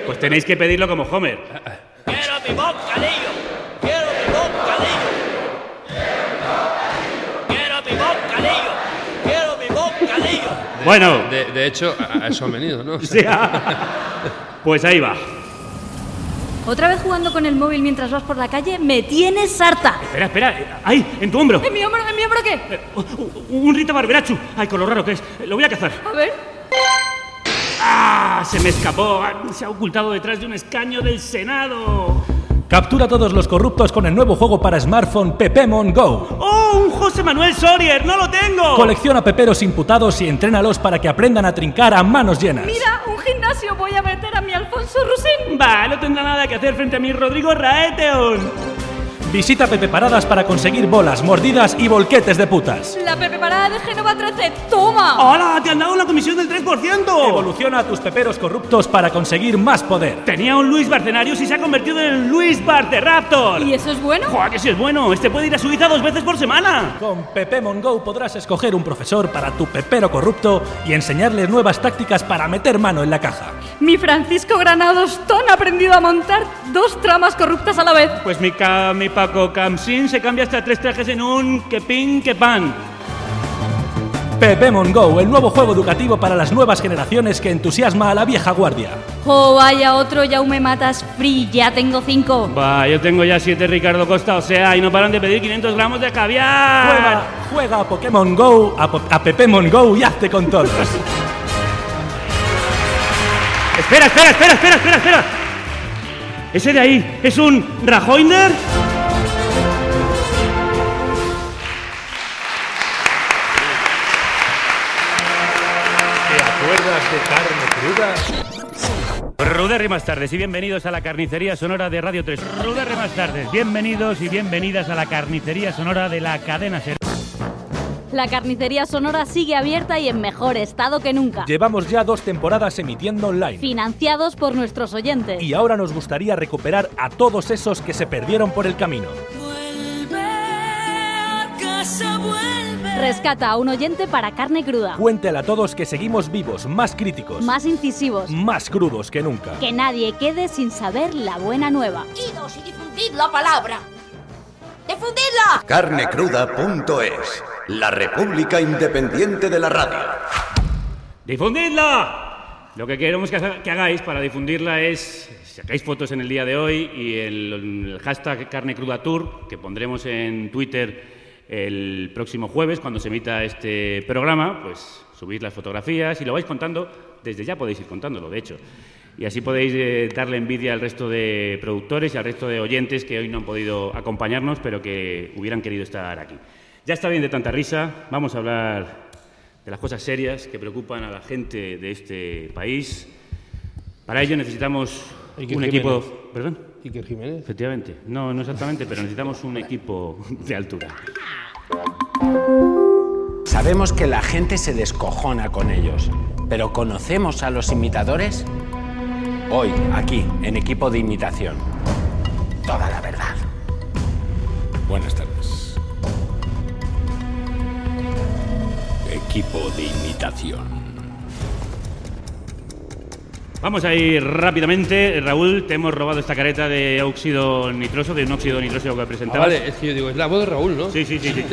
Pues tenéis que pedirlo como Homer. Quiero mi bocadillo. Quiero mi bocadillo. Quiero mi bocadillo. Quiero mi Bueno. De, de hecho, a eso han venido, ¿no? <laughs> Sí, Pues ahí va. ¿Otra vez jugando con el móvil mientras vas por la calle? ¡Me tienes harta! Espera, espera, eh, ahí, en tu hombro. ¿En mi hombro, en mi hombro qué? Un Rita Barberachu. Ay, con lo raro que es. Lo voy a cazar. A ver. ¡Ah! Se me escapó. Ah, Se ha ocultado detrás de un escaño del Senado. Captura a todos los corruptos con el nuevo juego para smartphone Pepemon Go. ¡Oh, José Manuel Sorier! ¡No lo tengo! Colecciona peperos imputados y entrénalos para que aprendan a trincar a manos llenas. Mira, un gimnasio. Voy a meter a mi Alfonso Rusín. Va, no tendrá nada que hacer frente a mi Rodrigo Raeteon. Visita Pepe Paradas para conseguir bolas, mordidas y volquetes de putas. La Pepe Parada de Génova 13. ¡Toma! ¡Hola! ¡Te han dado la comisión del 3%! Evoluciona a tus peperos corruptos para conseguir más poder. Tenía un Luis Barcenarius y se ha convertido en Luis Barceraptor. ¿Y eso es bueno? ¡Joder, que sí es bueno! Este puede ir a Suiza dos veces por semana. Con Pepemon Go podrás escoger un profesor para tu pepero corrupto y enseñarles nuevas tácticas para meter mano en la caja. Mi Francisco Granados Ton ha aprendido a montar dos tramas corruptas a la vez. Pues mi, ca- mi Paco Camsin se cambia hasta tres trajes en un que pin que pan. Pepemon Go, el nuevo juego educativo para las nuevas generaciones que entusiasma a la vieja guardia. Oh, vaya otro, ya me matas free, ya tengo cinco. Va, yo tengo ya siete Ricardo Costa, o sea, y no paran de pedir 500 gramos de caviar. Juega, juega a Pokémon Go, a, Po- a Pepemon Go y hazte con todos. <laughs> Espera, espera, espera, espera, espera, espera. Ese de ahí es un Rajoinder. ¿Te acuerdas de carne cruda. Rudérrimas tardes y bienvenidos a la carnicería sonora de Radio 3. Rudérrimas tardes, bienvenidos y bienvenidas a la carnicería sonora de la cadena Ser. La carnicería sonora sigue abierta y en mejor estado que nunca. Llevamos ya dos temporadas emitiendo online. Financiados por nuestros oyentes. Y ahora nos gustaría recuperar a todos esos que se perdieron por el camino. Rescata a un oyente para carne cruda. Cuéntale a todos que seguimos vivos, más críticos, Más incisivos. más crudos que nunca. Que nadie quede sin saber la buena nueva. Idos y difundid la palabra. ¡Difundidla! Carnecruda.es, la República Independiente de la Radio. ¡Difundidla! Lo que queremos que, haga- que hagáis para difundirla es sacáis fotos en el día de hoy y el, el hashtag Carne Cruda Tour que pondremos en Twitter el próximo jueves cuando se emita este programa, pues subid las fotografías y lo vais contando, desde ya podéis ir contándolo, de hecho. Y así podéis eh, darle envidia al resto de productores y al resto de oyentes que hoy no han podido acompañarnos, pero que hubieran querido estar aquí. Ya está bien de tanta risa, vamos a hablar de las cosas serias que preocupan a la gente de este país. Para ello necesitamos Iker un Jiménez. equipo... ¿Perdón? Iker Jiménez. Efectivamente. No, no exactamente, pero necesitamos un equipo de altura. Sabemos que la gente se descojona con ellos, pero ¿conocemos a los imitadores? Hoy, aquí, en equipo de imitación. Toda la verdad. Buenas tardes. Equipo de imitación. Vamos a ir rápidamente. Raúl, te hemos robado esta careta de óxido nitroso, de un óxido nitroso que Ah, presentabas. vale, es que yo digo, es la voz de Raúl, ¿no? Sí, sí, sí. sí.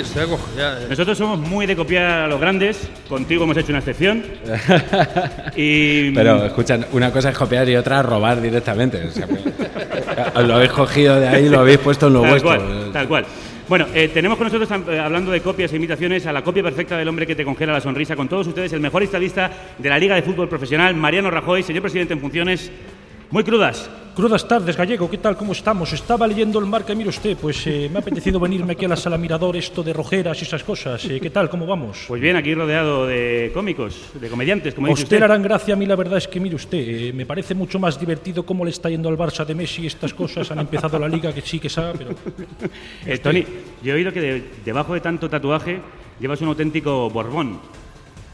Ya, eh. Nosotros somos muy de copiar a los grandes. Contigo hemos hecho una excepción. <laughs> y Pero escuchan, una cosa es copiar y otra robar directamente. O sea, <laughs> lo habéis cogido de ahí y lo habéis puesto en lo tal vuestro. Cual, tal cual. Bueno, eh, tenemos con nosotros, eh, hablando de copias e imitaciones, a la copia perfecta del hombre que te congela la sonrisa. Con todos ustedes, el mejor estadista de la Liga de Fútbol Profesional, Mariano Rajoy, señor presidente en funciones. Muy crudas. Crudas tardes, Gallego, ¿qué tal? ¿Cómo estamos? Estaba leyendo el marca, mire usted, pues eh, me ha apetecido venirme aquí a la sala mirador, esto de rojeras y esas cosas. Eh, ¿Qué tal? ¿Cómo vamos? Pues bien, aquí rodeado de cómicos, de comediantes, como dice usted usted. harán gracia, a mí la verdad es que, mire usted, eh, me parece mucho más divertido cómo le está yendo al Barça de Messi estas cosas. Han empezado la liga, que sí que sabe, pero... <laughs> Eh, Tony, yo he oído que de- debajo de tanto tatuaje llevas un auténtico Borbón.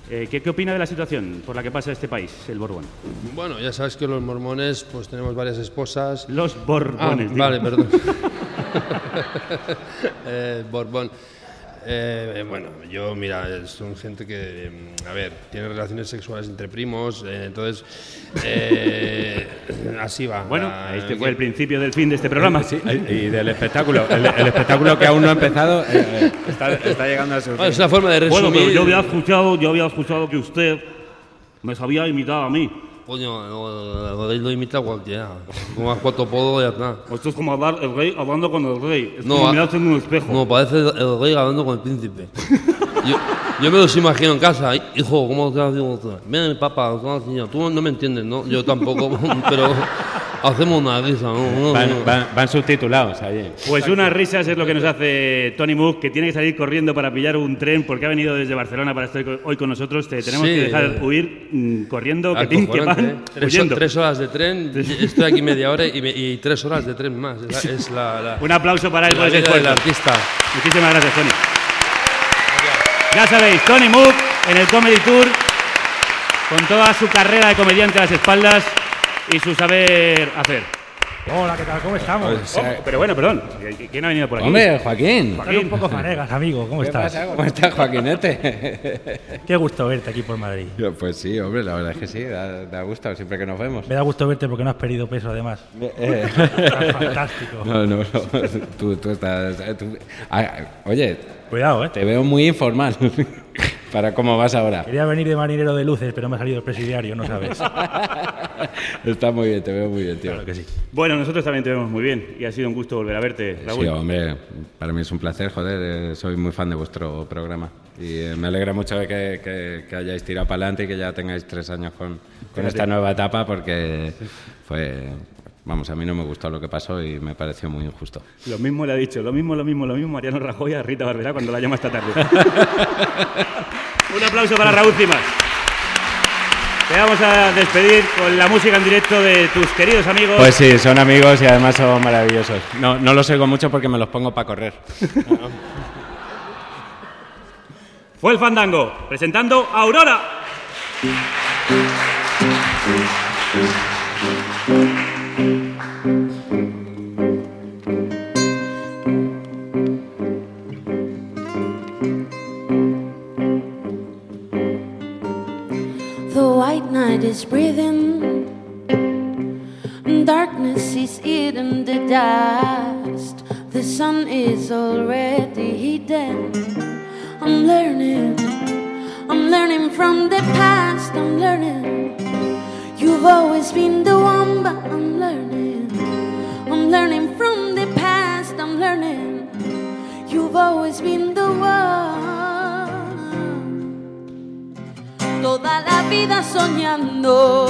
Eh, ¿qué, ¿Qué opina de la situación por la que pasa este país, el Borbón? Bueno, ya sabes que los mormones, pues tenemos varias esposas. Los borbones, Ah, vale, perdón. <laughs> <laughs> Eh, Borbón. Eh, bueno, yo, mira, son gente que, mm, a ver, tiene relaciones sexuales entre primos, eh, entonces, eh, <laughs> así va. Bueno, La- este fue el principio del fin de este programa. Sí, y del espectáculo. El, el espectáculo que aún no ha empezado eh, eh, está, está llegando a su Ah, es una forma de Bueno, resumir. pero yo había escuchado, yo había escuchado que usted me sabía imitar a mí. Coño, lo, lo imita cualquiera. Con unas cuatro podos ya está. Esto es como hablar el rey hablando con el rey. Es No, como a- mirarse en un espejo. No, parece el, el rey hablando con el príncipe. Yo, yo me los imagino en casa. Hijo, ¿cómo te haciendo usted? Ven, papá, son así, tú no me entiendes, ¿no? Yo tampoco, <laughs> pero hacemos una risa, ¿no? Van, no. van- van subtitulados allí. Pues unas risas es lo que nos hace Tony Mook, que tiene que salir corriendo para pillar un tren porque ha venido desde Barcelona para estar hoy con nosotros. Te tenemos Sí, que dejar eh, huir mm, corriendo, que <laughs> ¿eh? tres, huyendo. tres horas de tren, <laughs> estoy aquí media hora y, me- y tres horas de tren más. Es la, es la- la- Un aplauso para él por ese esfuerzo. artista. Muchísimas gracias, Tony. Ya sabéis, Tony Mook en el Comedy Tour, con toda su carrera de comediante a las espaldas y su saber hacer. Hola, ¿qué tal? ¿Cómo estamos? Pues, eh, Oh, pero bueno, perdón, ¿quién ha venido por aquí? Hombre, Joaquín. Estoy un poco fanegas, amigo, ¿cómo ¿Qué estás? pasa? ¿Cómo estás, Joaquinete? <laughs> Qué gusto verte aquí por Madrid. Pues sí, hombre, la verdad es que sí, da, da gusto siempre que nos vemos. Me da gusto verte porque no has perdido peso, además. <laughs> Eh. Estás fantástico. No, no, no. Tú, tú estás. eh, tú- Ah, oye, Cuidado, ¿eh? te veo muy informal <laughs> para cómo vas ahora. Quería venir de marinero de luces, pero me ha salido el presidiario, no sabes. <laughs> Está muy bien, te veo muy bien, tío. Claro que sí. Bueno, nosotros también te vemos muy bien y ha sido un gusto volver a verte, Raúl. Sí, hombre, para mí es un placer, joder, eh, soy muy fan de vuestro programa y eh, me alegra mucho que, que- que hayáis tirado para adelante y que ya tengáis tres años con, con esta nueva etapa porque fue, vamos, a mí no me gustó lo que pasó y me pareció muy injusto. Lo mismo le ha dicho, lo mismo, lo mismo, lo mismo Mariano Rajoy a Rita Barberá cuando la llama esta tarde. <laughs> Un aplauso para Raúl Cimas. te vamos a despedir con la música en directo de tus queridos amigos. Pues sí, son amigos y además son maravillosos. No, no los oigo mucho porque me los pongo para correr. <laughs> Fue el Fandango, presentando a Aurora. Night is breathing, darkness is eating the dust. The sun is already hidden. I'm learning, I'm learning from the past. I'm learning. You've always been the one, but I'm learning. I'm learning from the past. I'm learning. You've always been the one. Toda la vida soñando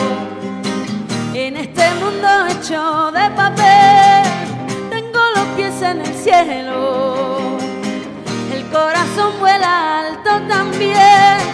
en este mundo hecho de papel. Tengo los pies en el cielo, el corazón vuela alto también.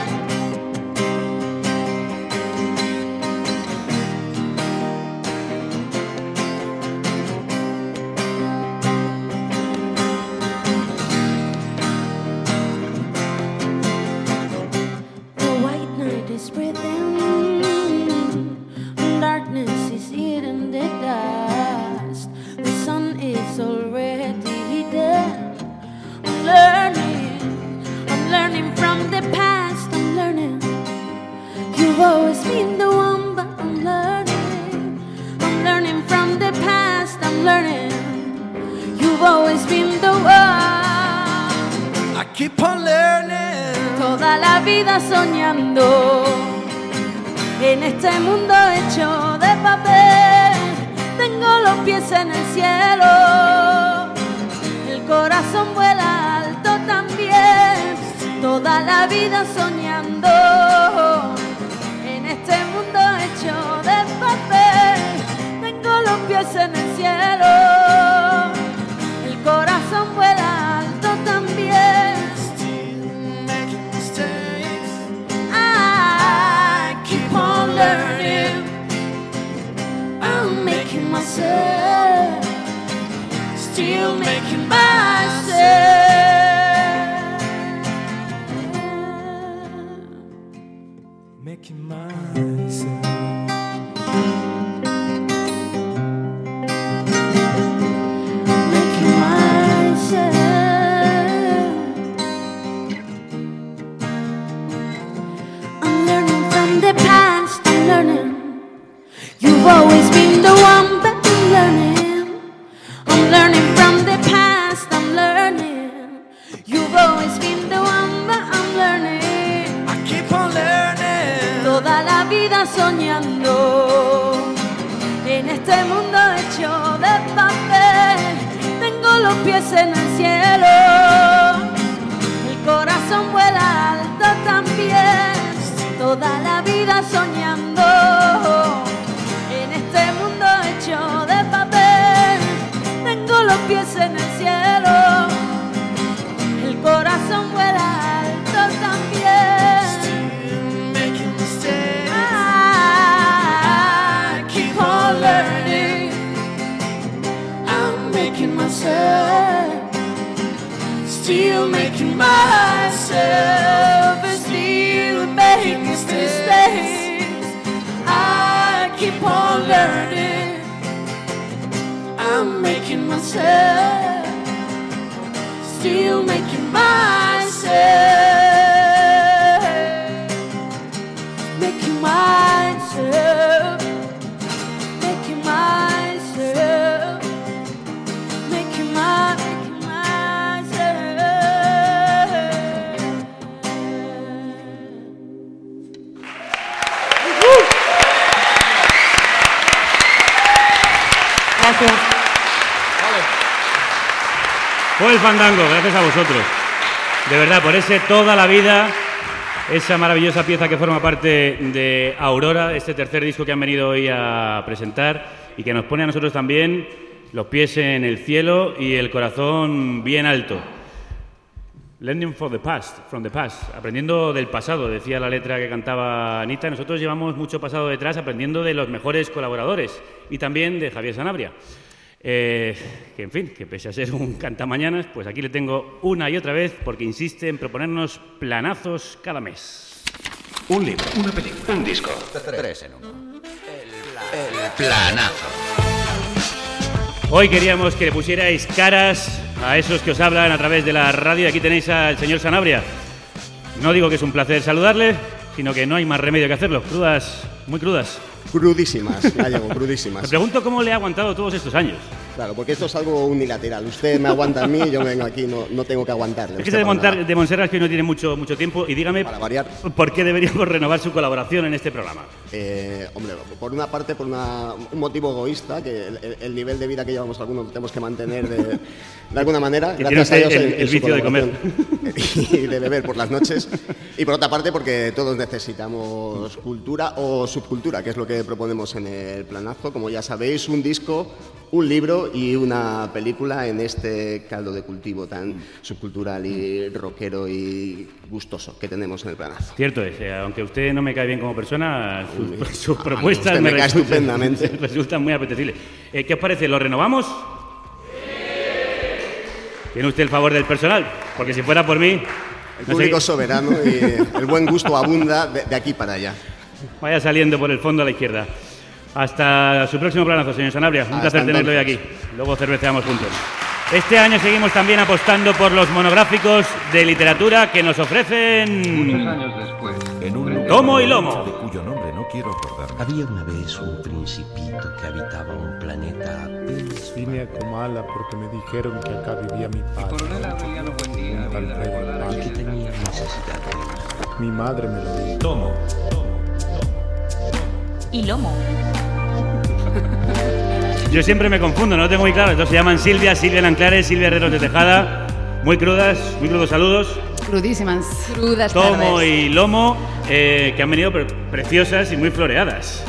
Always been the one, but I'm learning. I'm learning from the past. I'm learning. You've always been the one. I keep on learning. Toda la vida soñando en este mundo hecho de papel. Tengo los pies en el cielo, el corazón vuela alto también. Toda la vida soñando En el cielo, el corazón vuela alto también. I keep on learning. I'm making myself, still making myself. Making myself. You've always been the one, but I'm learning. I'm learning from the past. I'm learning. You've always been the one, but I'm learning. I keep on learning. Toda la vida soñando en este mundo hecho de papel. Tengo los pies en el cielo, el corazón vuela alto también. Toda la vida soñando los pies en el cielo, el corazón vuela alto también. I keep on learning. I'm making myself, still making myself, I'm making myself, still making myself, el fandango, gracias a vosotros. De verdad, por ese toda la vida, esa maravillosa pieza que forma parte de Aurora, este tercer disco que han venido hoy a presentar y que nos pone a nosotros también los pies en el cielo y el corazón bien alto. Learning for the past, from the past, aprendiendo del pasado, decía la letra que cantaba Anita. Nosotros llevamos mucho pasado detrás aprendiendo de los mejores colaboradores y también de Javier Sanabria. Eh, que en fin, que pese a ser un cantamañanas, pues aquí le tengo una y otra vez porque insiste en proponernos planazos cada mes. Un libro, una película, un disco. Tres en uno. El planazo. Hoy queríamos que le pusierais caras a esos que os hablan a través de la radio. Aquí tenéis al señor Sanabria. No digo que es un placer saludarle, sino que no hay más remedio que hacerlo. Crudas, muy crudas. Crudísimas, Gallego, crudísimas. Me pregunto cómo le ha aguantado todos estos años. Claro, porque esto es algo unilateral. Usted me aguanta a mí, yo vengo aquí, no, no tengo que aguantarle. Es que de, para montar, de Montserrat que no tiene mucho, mucho tiempo y dígame por qué deberíamos renovar su colaboración en este programa. Eh, hombre, por una parte, por una- un motivo egoísta, que el, el- el nivel de vida que llevamos algunos tenemos que mantener de, de alguna manera. Que gracias a Dios el- el vicio de comer. <laughs> Y de beber por las noches. Y por otra parte, porque todos necesitamos cultura o subcultura, que es lo que proponemos en el planazo. Como ya sabéis, un disco, un libro y una película en este caldo de cultivo tan subcultural y rockero y gustoso que tenemos en el planazo. Cierto es, eh, aunque usted no me cae bien como persona, sus, <laughs> sus propuestas me cae resultan- estupendamente. <laughs> resultan muy apetecibles. Eh, ¿Qué os parece? ¿Lo renovamos? Tiene usted el favor del personal, porque si fuera por mí... El no sé- público soberano y el buen gusto abunda de, de aquí para allá. Vaya saliendo por el fondo a la izquierda. Hasta su próximo planazo, señor Sanabria. Un Hasta placer tenerlo hoy aquí. Luego cerveceamos juntos. Este año seguimos también apostando por los monográficos de literatura que nos ofrecen... años después, en un Tomo y lomo. de cuyo nombre no quiero acordarme. Había una vez un principito que habitaba un planeta apenas Vine a Comala porque me dijeron que acá vivía mi padre. Y que tenía necesidad de luz. Mi madre me lo dijo. Tomo. Y lomo. Yo siempre me confundo, no lo tengo muy claro. Estos se llaman Silvia, Silvia Lanclares, Silvia Herreros de Tejada. Muy crudas, muy crudos saludos. Crudísimas. Crudas Tomo tardes. y lomo, eh, que han venido pre- preciosas y muy floreadas.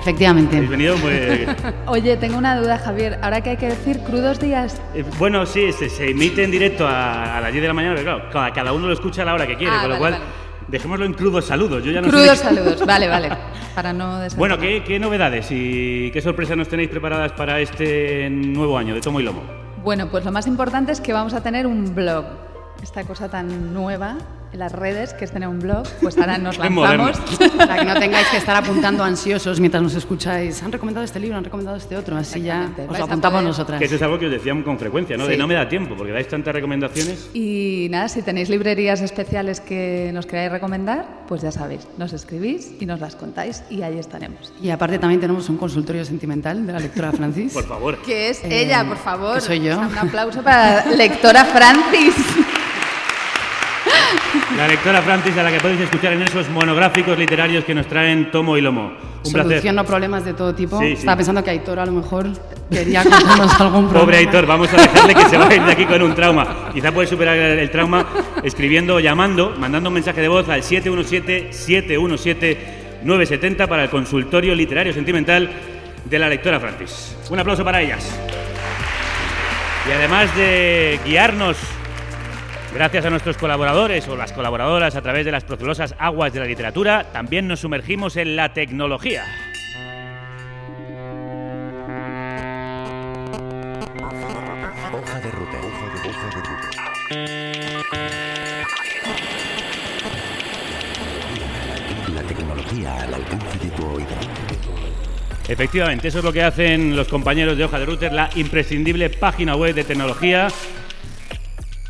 Efectivamente. Habéis venido muy... <laughs> Oye, tengo una duda, Javier. Ahora que hay que decir crudos días. Eh, Bueno, sí, se, se emite en directo a, a las 10 de la mañana, pero claro, cada, cada uno lo escucha a la hora que quiere, Ah, con lo cual vale. Dejémoslo en crudos saludos. Yo ya no Crudos <laughs> saludos. Vale, vale. Para no Bueno. ¿qué, qué novedades y qué sorpresas nos tenéis preparadas para este nuevo año de Tomo y Lomo? Bueno, pues lo más importante es que vamos a tener un blog. Esta cosa tan nueva en las redes, que es tener un blog, pues ahora nos <laughs> lanzamos. <laughs> Para que no tengáis que estar apuntando ansiosos mientras nos escucháis. Han recomendado este libro, han recomendado este otro. Así ya os lo a apuntamos poder- nosotras. Que eso es algo que os decíamos con frecuencia, ¿no? De Sí. no me da tiempo, porque dais tantas recomendaciones. Y nada, si tenéis librerías especiales que nos queráis recomendar, pues ya sabéis, nos escribís y nos las contáis y ahí estaremos. Y aparte también tenemos un consultorio sentimental de la lectora Francis. <laughs> Por favor. Que es Eh, ella, por favor. que soy yo. O sea, un aplauso para lectora Francis. La lectora Francis, a la que podéis escuchar en esos monográficos literarios que nos traen Tomo y Lomo. Un placer. Soluciono problemas de todo tipo. Sí, sí. Estaba pensando que Aitor a lo mejor quería contarnos algún problema. Pobre Aitor, vamos a dejarle que se vaya de aquí con un trauma. Quizá puede superar el trauma escribiendo o llamando, mandando un mensaje de voz al 717-717-970 para el consultorio literario sentimental de la lectora Francis. Un aplauso para ellas. Y además de guiarnos, gracias a nuestros colaboradores o las colaboradoras a través de las procelosas aguas de la literatura, también nos sumergimos en la tecnología. Hoja de ruta. Hoja de, hoja de ruta. La tecnología al alcance de tu oído. Efectivamente, eso es lo que hacen los compañeros de Hoja de Router, la imprescindible página web de tecnología.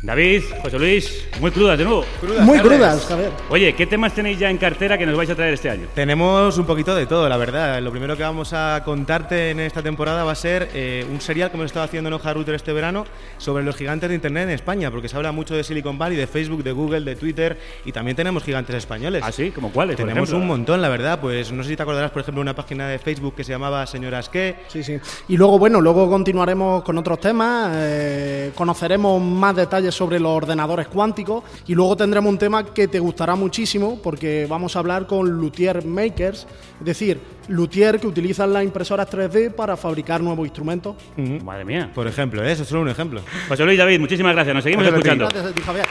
David, José Luis, muy crudas de nuevo. Muy crudas, Javier. Oye, ¿qué temas tenéis ya en cartera que nos vais a traer este año? Tenemos un poquito de todo, la verdad. Lo primero que vamos a contarte en esta temporada va a ser eh, un serial que hemos estado haciendo en Hoja Router este verano sobre los gigantes de Internet en España, porque se habla mucho de Silicon Valley, de Facebook, de Google, de Twitter, y también tenemos gigantes españoles. ¿Ah, sí? ¿Como cuáles? Tenemos un montón, la verdad. Pues no sé si te acordarás, por ejemplo, una página de Facebook que se llamaba Señoras qué. Sí, sí. Y luego, bueno, luego continuaremos con otros temas, eh, conoceremos más detalles sobre los ordenadores cuánticos y luego tendremos un tema que te gustará muchísimo porque vamos a hablar con luthier makers, es decir, luthier que utilizan las impresoras 3D para fabricar nuevos instrumentos. Madre mía. Por ejemplo, ¿eh? eso es solo un ejemplo. José Luis, David, muchísimas gracias. Nos seguimos Gracias a ti. escuchando. Gracias a ti, Javier.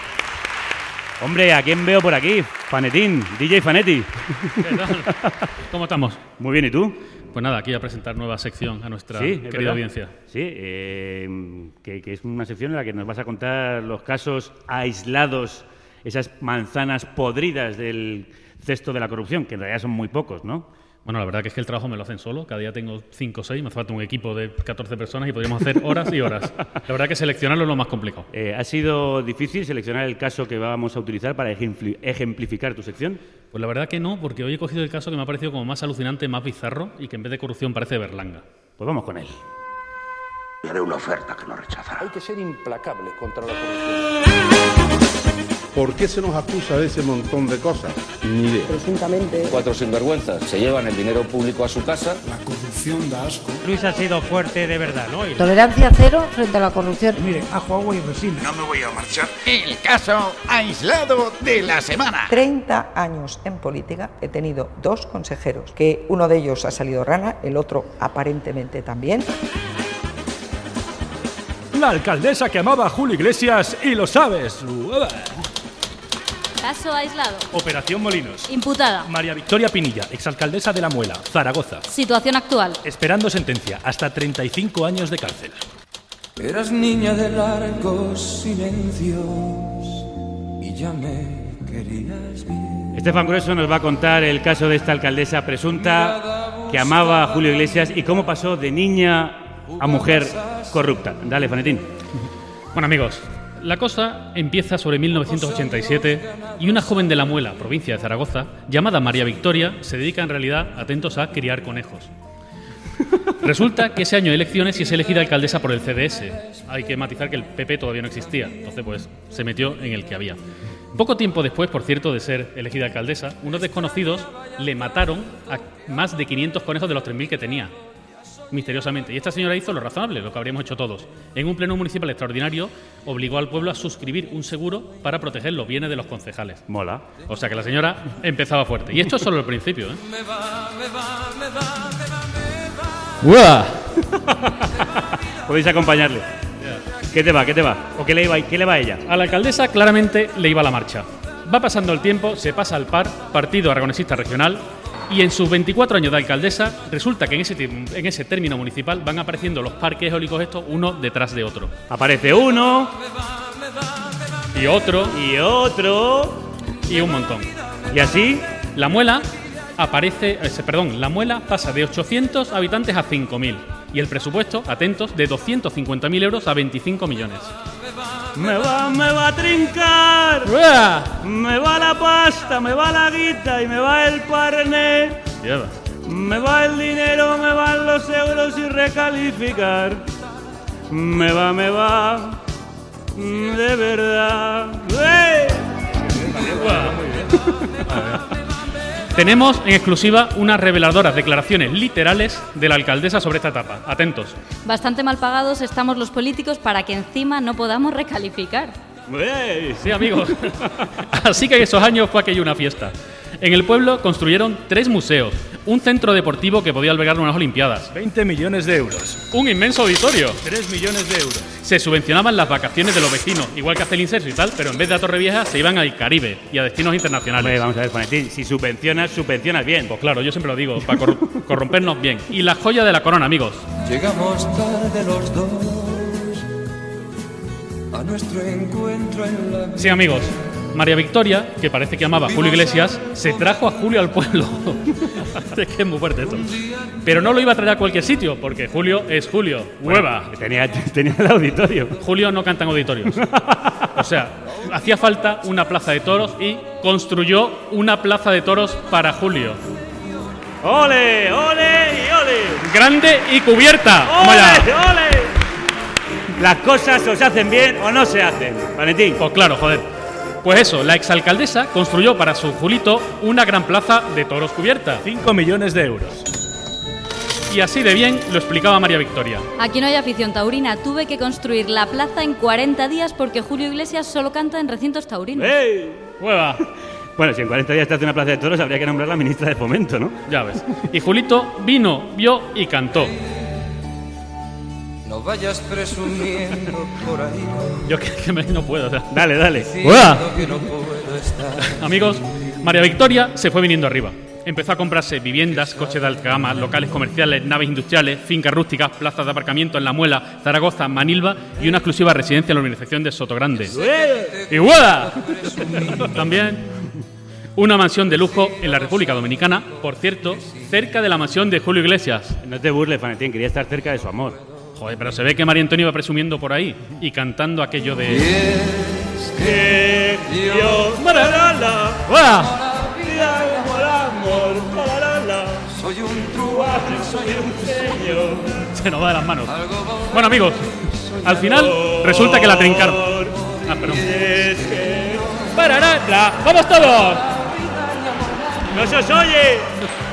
Hombre, ¿a quién veo por aquí? Fanetín, DJ Fanetti. <laughs> ¿Qué tal? ¿Cómo estamos? Muy bien, ¿y tú? Pues nada, aquí a presentar nueva sección a nuestra Sí, querida verdad. audiencia. Sí, eh, que, que es una sección en la que nos vas a contar los casos aislados, esas manzanas podridas del cesto de la corrupción, que en realidad son muy pocos, ¿no? Bueno, la verdad que es que el trabajo me lo hacen solo. Cada día tengo 5 o 6, me hace falta un equipo de 14 personas y podríamos hacer horas y horas. La verdad que seleccionarlo es lo más complicado. Eh, ¿Ha sido difícil seleccionar el caso que vamos a utilizar para ejempli- ejemplificar tu sección? Pues la verdad que no, porque hoy he cogido el caso que me ha parecido como más alucinante, más bizarro y que en vez de corrupción parece berlanga. Pues vamos con él. Haré una oferta que no rechazará. Hay que ser implacable contra la corrupción. ¿Por qué se nos acusa de ese montón de cosas? Ni idea. Presuntamente. Cuatro sinvergüenzas se llevan el dinero público a su casa. La corrupción da asco. Luis ha sido fuerte de verdad, ¿no? Tolerancia cero frente a la corrupción. Mire, ajo, agua y resina. No me voy a marchar. El caso aislado de la semana. 30 años en política he tenido dos consejeros, que uno de ellos ha salido rana, el otro aparentemente también. La alcaldesa que amaba a Julio Iglesias y lo sabes. Caso aislado. Operación Molinos. Imputada. María Victoria Pinilla, exalcaldesa de La Muela, Zaragoza. Situación actual. Esperando sentencia, hasta 35 años de cárcel. Eras niña de largos silencios y ya me querías bien. Estefan Grueso nos va a contar el caso de esta alcaldesa presunta que amaba a Julio Iglesias y cómo pasó de niña a mujer corrupta. Dale, Fanetín. Bueno, amigos, la cosa empieza sobre 1987 y una joven de La Muela, provincia de Zaragoza, llamada María Victoria, se dedica en realidad, atentos, a criar conejos. Resulta que ese año de elecciones y es elegida alcaldesa por el CDS. Hay que matizar que el PP todavía no existía, entonces pues se metió en el que había. Poco tiempo después, por cierto, de ser elegida alcaldesa, unos desconocidos le mataron a más de 500 conejos de los 3.000 que tenía misteriosamente. Y esta señora hizo lo razonable, lo que habríamos hecho todos. En un pleno municipal extraordinario, obligó al pueblo a suscribir un seguro para proteger los bienes de los concejales. Mola. O sea que la señora empezaba fuerte. Y esto es solo el principio, ¿eh? Podéis acompañarle. ¿Qué te va? ¿Qué te va? ¿O qué le, iba, qué le va a ella? A la alcaldesa claramente le iba la marcha. Va pasando el tiempo, se pasa al PAR, Partido Aragonesista Regional, y en sus 24 años de alcaldesa resulta que en ese, término municipal van apareciendo los parques eólicos estos uno detrás de otro. Aparece uno y otro y otro y un montón. Y así la muela aparece, eh, perdón, la muela pasa de 800 habitantes a 5000 y el presupuesto, atentos, de 250.000 euros a 25 millones. Me va, me va a trincar. Me va la pasta, me va la guita y me va el parné. Me va el dinero, me van los euros y recalificar. Me va, me va. De verdad. ¡Eh! <laughs> Tenemos en exclusiva unas reveladoras declaraciones literales de la alcaldesa sobre esta etapa. Atentos. Bastante mal pagados estamos los políticos para que encima no podamos recalificar. Sí, amigos. <laughs> Así que en esos años fue aquello una fiesta. En el pueblo construyeron tres museos, un centro deportivo que podía albergar unas Olimpiadas, 20 millones de euros. un inmenso auditorio. 3 millones de euros. Se subvencionaban las vacaciones de los vecinos, igual que hace el Inserso y tal, pero en vez de a Torrevieja se iban al Caribe y a destinos internacionales. Hombre, vamos a ver, Fanetín, si subvencionas, subvencionas bien. Pues claro, yo siempre lo digo, para <laughs> corrompernos bien. Y la joya de la corona, amigos. Llegamos tarde los dos a nuestro encuentro en la Sí, amigos. María Victoria, que parece que amaba a Julio Iglesias, se trajo a Julio al pueblo. <laughs> es que es muy fuerte esto. Pero no lo iba a traer a cualquier sitio, porque Julio es Julio. ¡Hueva! Tenía, <laughs> tenía el auditorio. Julio no canta en auditorios. O sea, hacía falta una plaza de toros y construyó una plaza de toros para Julio. ¡Ole, ole y ole! Grande y cubierta. ¡Ole, ole! Las cosas o se hacen bien o no se hacen. Valentín. Pues claro, joder. Pues eso, la exalcaldesa construyó para su Julito una gran plaza de toros cubierta. 5 millones de euros. Y así de bien lo explicaba María Victoria. Aquí no hay afición taurina. Tuve que construir la plaza en 40 días porque Julio Iglesias solo canta en recintos taurinos. ¡Ey! ¡Hueva! <laughs> Bueno, si en 40 días te hace una plaza de toros, habría que nombrar la ministra de Fomento, ¿no? Ya ves. Y Julito vino, vio y cantó. No vayas presumiendo por ahí. Yo que, que me- no puedo. o sea. Dale, dale. no está. Amigos, María Victoria se fue viniendo arriba. Empezó a comprarse viviendas, coches de alta gama, locales comerciales, naves industriales, fincas rústicas, plazas de aparcamiento en La Muela, Zaragoza, Manilva y una exclusiva residencia en la urbanización de Sotogrande. ¡Iguala! <laughs> También una mansión de lujo en la República Dominicana, por cierto, cerca de la mansión de Julio Iglesias. No te burles, Valentín, quería estar cerca de su amor. Joder, pero se ve que María Antonio iba presumiendo por ahí y cantando aquello de... Que Dios Soy un truán, soy un señor. Se nos va de las manos. Bueno, amigos, al final resulta que la trincaron. Ah, perdón. ¡Vamos todos! ¡No se os oye!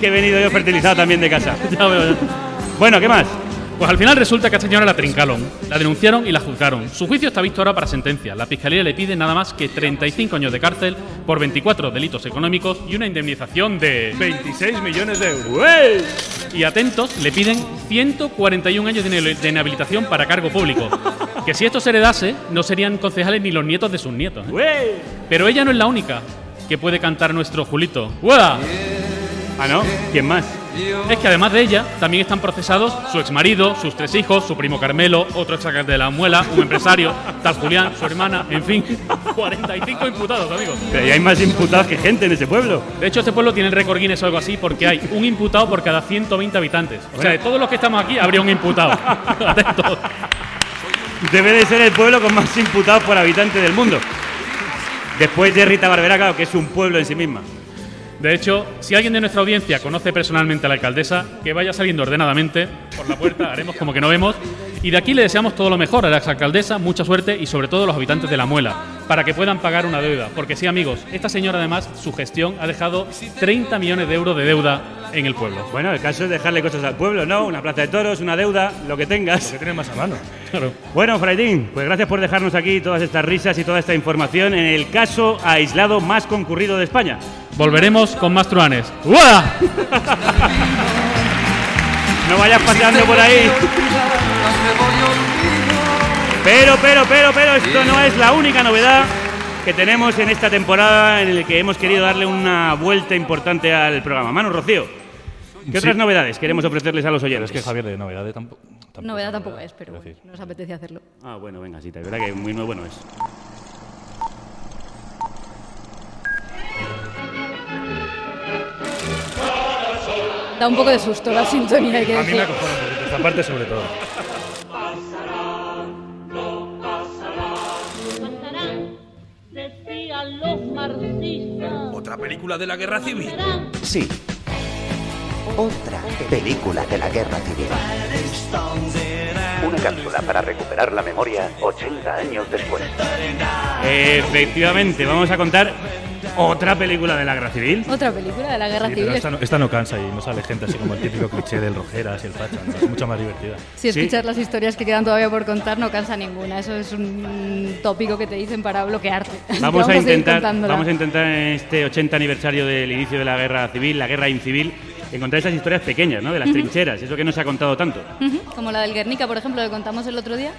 Que he venido yo fertilizado también de casa. <laughs> Bueno, ¿qué más? Pues al final resulta que esta señora la trincaron, la denunciaron y la juzgaron. Su juicio está visto ahora para sentencia. La fiscalía le pide nada más que 35 años de cárcel por 24 delitos económicos y una indemnización de 26 millones de euros. Y atentos, le piden 141 años de inhabilitación para cargo público. <laughs> Que si esto se heredase, no serían concejales ni los nietos de sus nietos. ¿eh? Pero ella no es la única que puede cantar nuestro Julito. ¡Ueda! Ah, ¿no? ¿Quién más? Es que además de ella, también están procesados su exmarido, sus tres hijos, su primo Carmelo, otro ex de la muela, un empresario, <laughs> tal Julián, su hermana, en fin, <laughs> 45 imputados, amigos. Pero ya hay más imputados que gente en ese pueblo. De hecho, este pueblo tiene el récord Guinness o algo así porque hay un imputado por cada 120 habitantes. O sea, de todos los que estamos aquí, habría un imputado. <laughs> Atentos. Debe de ser el pueblo con más imputados por habitante del mundo. Después de Rita Barberá, claro, que es un pueblo en sí misma. De hecho, si alguien de nuestra audiencia conoce personalmente a la alcaldesa, que vaya saliendo ordenadamente por la puerta, <laughs> haremos como que no vemos. Y de aquí le deseamos todo lo mejor a la exalcaldesa, mucha suerte y sobre todo a los habitantes de La Muela, para que puedan pagar una deuda. Porque sí, amigos, esta señora además, su gestión ha dejado 30 millones de euros de deuda en el pueblo. Bueno, el caso es dejarle cosas al pueblo, ¿no? Una plaza de toros, una deuda, lo que tengas. Lo que tienes más a mano. Claro. Bueno, Fraitín, pues gracias por dejarnos aquí todas estas risas y toda esta información en el caso aislado más concurrido de España. Volveremos con más truanes. ¡Uah! <laughs> No vayas paseando por ahí. Pero, pero, pero, pero, esto no es la única novedad que tenemos en esta temporada en la que hemos querido darle una vuelta importante al programa. Manu Rocío, ¿qué Sí. otras novedades queremos ofrecerles a los Pero oyentes? es que Javier de novedades tampoco. Novedad tampoco es, pero bueno, nos apetece hacerlo. Ah, bueno, venga, sí, de verdad que muy nuevo no es. Da un poco de susto la sintonía, hay que A mí me acojona un poquito, esta parte sobre todo. Decían los marxistas. ¿Otra película de la guerra civil? Sí. Otra película de la guerra civil. Una cápsula para recuperar la memoria 80 años después. Efectivamente, vamos a contar otra película de la guerra civil. Otra película de la guerra Sí, civil. pero esta no, esta no cansa y no sale gente así como el típico cliché del Rojeras y el Facha. ¿no? Es mucho más divertida. Si escuchas las historias que quedan todavía por contar, no cansa ninguna. Eso es un tópico que te dicen para bloquearte. <laughs> Vamos a intentar, vamos a intentar en este 80 aniversario del inicio de la guerra civil, la guerra incivil, encontrar esas historias pequeñas, ¿no? De las Ujú. trincheras, eso que no se ha contado tanto. Como la del Guernica, por ejemplo, que contamos el otro día,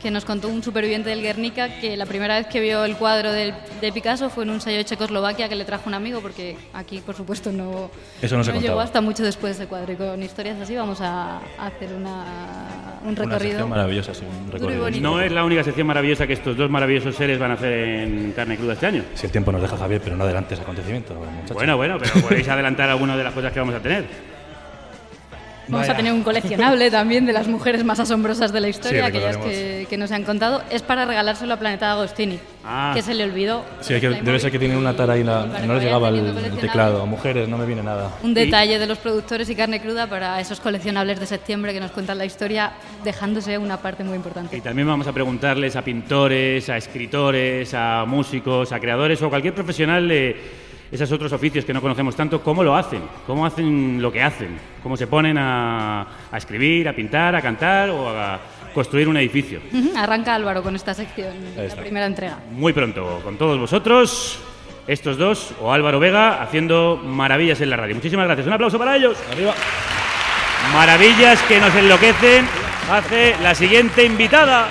que nos contó un superviviente del Guernica que la primera vez que vio el cuadro del- de Picasso fue en un ensayo de Checoslovaquia que le trajo un amigo, porque aquí, por supuesto, no, Eso no se llegó contaba. hasta mucho después de ese cuadro. Y con historias así vamos a hacer una, un Una recorrido. sección maravillosa, sí, un recorrido. bonito. No es la única sección maravillosa que estos dos maravillosos seres van a hacer en carne cruda este año. Si el tiempo nos deja Javier, pero no adelantes acontecimientos. Bueno, bueno, pero podéis adelantar algunas de las cosas que vamos a tener. Vamos a tener un coleccionable también de las mujeres más asombrosas de la historia, Sí, aquellas que, que nos han contado. Es para regalárselo a Planeta Agostini, Ah. que se le olvidó. Sí, que- debe ser que tiene una tara ahí, la- no que le vaya llegaba el, teclado. Mujeres, no me viene nada. Un detalle de los productores y carne cruda para esos coleccionables de septiembre que nos cuentan la historia, dejándose una parte muy importante. Y también vamos a preguntarles a pintores, a escritores, a músicos, a creadores o a cualquier profesional de esos otros oficios que no conocemos tanto, cómo lo hacen, cómo hacen lo que hacen, cómo se ponen a, a escribir, a pintar, a cantar o a construir un edificio. Arranca Álvaro con esta sección, la primera entrega. Muy pronto, con todos vosotros, estos dos, o Álvaro Vega, haciendo maravillas en la radio. Muchísimas gracias. Un aplauso para ellos. Arriba. Maravillas que nos enloquecen. Hace la siguiente invitada.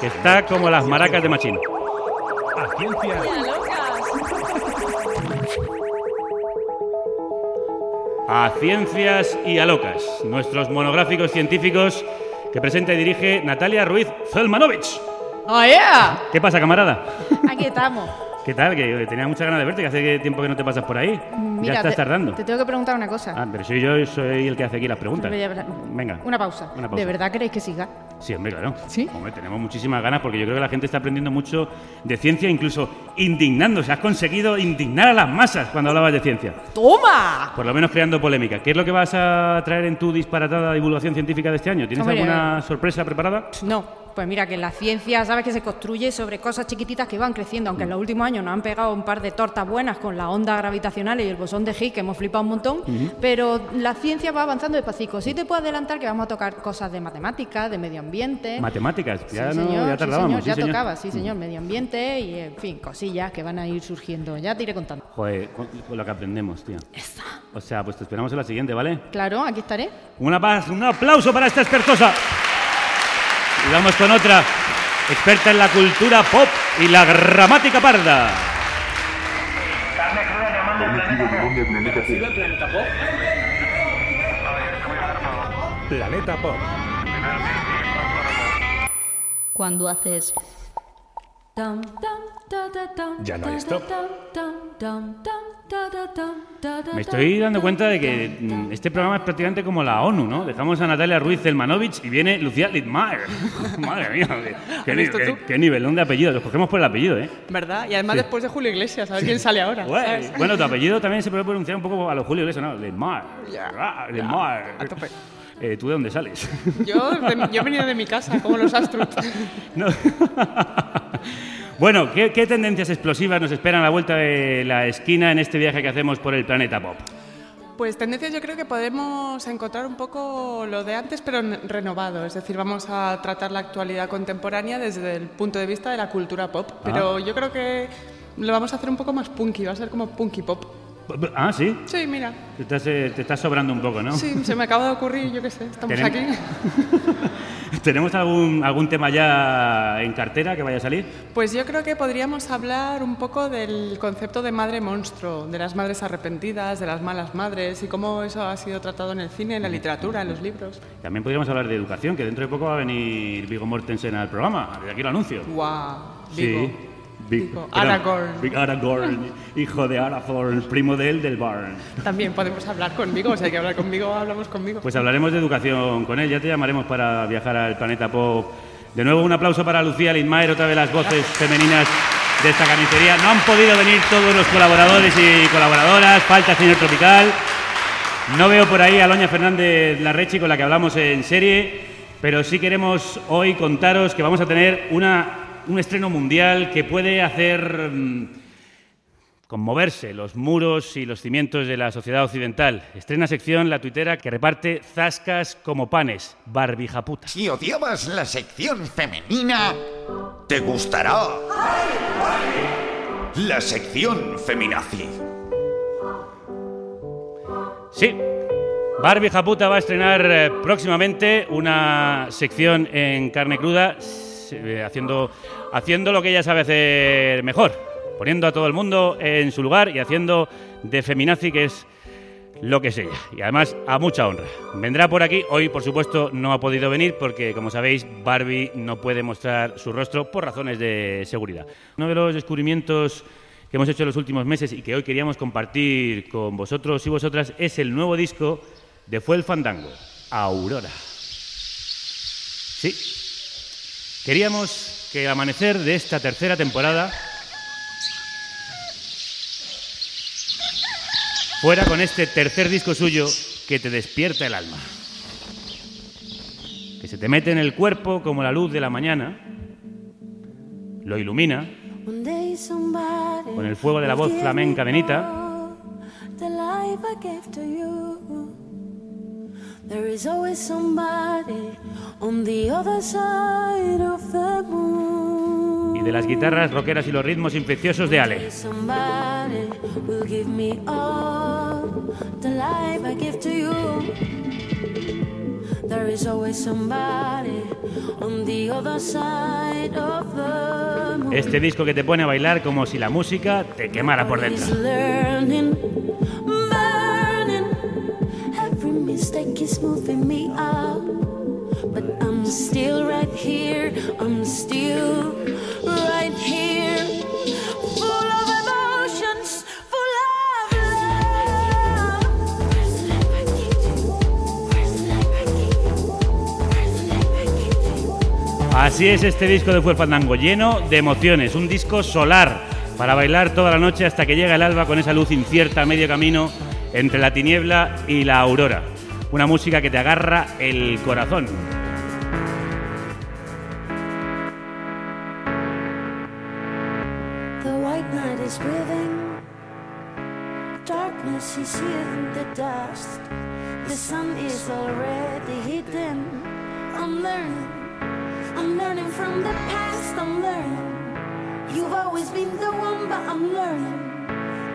que está como las maracas de Machín. A ciencia. A ciencias y a locas, nuestros monográficos científicos que presenta y dirige Natalia Ruiz Zelmanovich. ¡Oh, yeah! ¿Qué pasa, camarada? Aquí estamos. ¿Qué tal? Que tenía muchas ganas de verte, que hace tiempo que no te pasas por ahí. Mira, ya estás te, tardando. Te tengo que preguntar una cosa. Ah, pero soy yo soy el que hace aquí las preguntas. Venga. Una pausa. Una pausa. ¿De verdad queréis que siga? Sí, hombre, claro. ¿Sí? Hombre, tenemos muchísimas ganas porque yo creo que la gente está aprendiendo mucho de ciencia, incluso indignándose. Has conseguido indignar a las masas cuando hablabas de ciencia. ¡Toma! Por lo menos creando polémica. ¿Qué es lo que vas a traer en tu disparatada divulgación científica de este año? ¿Tienes Hombre, alguna sorpresa preparada? No. Pues mira, que la ciencia, sabes que se construye sobre cosas chiquititas que van creciendo, aunque en los últimos años nos han pegado un par de tortas buenas con las ondas gravitacionales y el bosón de Higgs, que hemos flipado un montón, pero la ciencia va avanzando despacito. Sí te puedo adelantar que vamos a tocar cosas de matemáticas, de medio ambiente. Matemáticas, ya sí, no, señor, ya sí, tardábamos. sí, ya señor. tocaba, sí, señor, medio ambiente y, en fin, cosillas que van a ir surgiendo. Ya te iré contando. Joder, con, con lo que aprendemos, tío. O sea, pues te esperamos en la siguiente, ¿vale? Claro, aquí estaré. Una paz, un aplauso para esta expertosa. Y vamos con otra, experta en la cultura pop y la gramática parda. Planeta Pop. Cuando haces. Ya no hay stop. Me estoy dando cuenta de que mm, este programa es prácticamente como la ONU, ¿no? Dejamos a Natalia Ruiz Zelmanovich y viene Lucía Litmayer. <laughs> Madre mía, qué, qué, ni- qué- nivelón de apellido. Los cogemos por el apellido, ¿eh? ¿Verdad? Y además Sí. después de Julio Iglesias, a ver quién sale ahora. Bueno, tu apellido también se puede pronunciar un poco a los Julio Iglesias, ¿no? Litmayer. Ah, Litmayer. a tope. Eh, ¿Tú de dónde sales? <laughs> Yo, he venido de mi casa, como los Astrut. <laughs> No. Bueno, ¿qué, qué tendencias explosivas nos esperan a la vuelta de la esquina en este viaje que hacemos por el planeta pop? Pues tendencias yo creo que podemos encontrar un poco lo de antes, pero renovado. Es decir, vamos a tratar la actualidad contemporánea desde el punto de vista de la cultura pop. Pero yo creo que lo vamos a hacer un poco más punky, va a ser como punky pop. Ah, ¿sí? Sí, mira. Te estás, eh, te estás sobrando un poco, ¿no? Sí, se me acaba de ocurrir, yo qué sé, estamos Tenem- aquí. <laughs> ¿Tenemos algún, algún tema ya en cartera que vaya a salir? Pues yo creo que podríamos hablar un poco del concepto de madre monstruo, de las madres arrepentidas, de las malas madres y cómo eso ha sido tratado en el cine, en la literatura, en los libros. También podríamos hablar de educación, que dentro de poco va a venir Vigo Mortensen al programa. Desde aquí lo anuncio. ¡Guau! Sí. Big, perdón, Aragorn. Big Aragorn, hijo de Aragorn, primo de él del Barn. También podemos hablar conmigo, si hay que hablar conmigo, hablamos conmigo. Pues hablaremos de educación con él, ya te llamaremos para viajar al planeta pop. De nuevo un aplauso para Lucía Lindmayer, otra de las voces femeninas de esta carnicería. No han podido venir todos los colaboradores y colaboradoras, falta el señor Tropical. No veo por ahí a Loña Fernández Larrechi con la que hablamos en serie, pero sí queremos hoy contaros que vamos a tener una, un estreno mundial que puede hacer mm, conmoverse los muros y los cimientos de la sociedad occidental. Estrena sección la tuitera que reparte zascas como panes, barbijaputa. Si odiabas la sección femenina, te gustará. La sección feminazi. Sí, Barbie Japuta va a estrenar eh, próximamente una sección en carne cruda, eh, haciendo, haciendo lo que ella sabe hacer mejor, poniendo a todo el mundo en su lugar y haciendo de feminazi, que es lo que es ella. Y además a mucha honra. Vendrá por aquí, hoy por supuesto no ha podido venir porque, como sabéis, Barbie no puede mostrar su rostro por razones de seguridad. Uno de los descubrimientos que hemos hecho en los últimos meses y que hoy queríamos compartir con vosotros y vosotras es el nuevo disco de Fue el Fandango, Aurora. Sí, queríamos que el amanecer de esta tercera temporada fuera con este tercer disco suyo que te despierta el alma. Que se te mete en el cuerpo como la luz de la mañana, lo ilumina con el fuego de la voz flamenca me de Nita There is always somebody on the other side of the moon. y de las guitarras rockeras y los ritmos infecciosos de Ale. Somebody will give me all the life I give to you. There is always somebody on the other side of the moon. Este disco que te pone a bailar como si la música te quemara por dentro. Is moving me up. But I'm still right here. I'm still right here. Así es este disco de Fue Fandango, lleno de emociones, un disco solar para bailar toda la noche hasta que llega el alba con esa luz incierta a medio camino entre la tiniebla y la aurora. Una música que te agarra el corazón. The white night is breathing. Darkness is in the dust. The sun is already hidden. I'm learning. I'm learning from the past. I'm learning. You've always been the one, but I'm learning.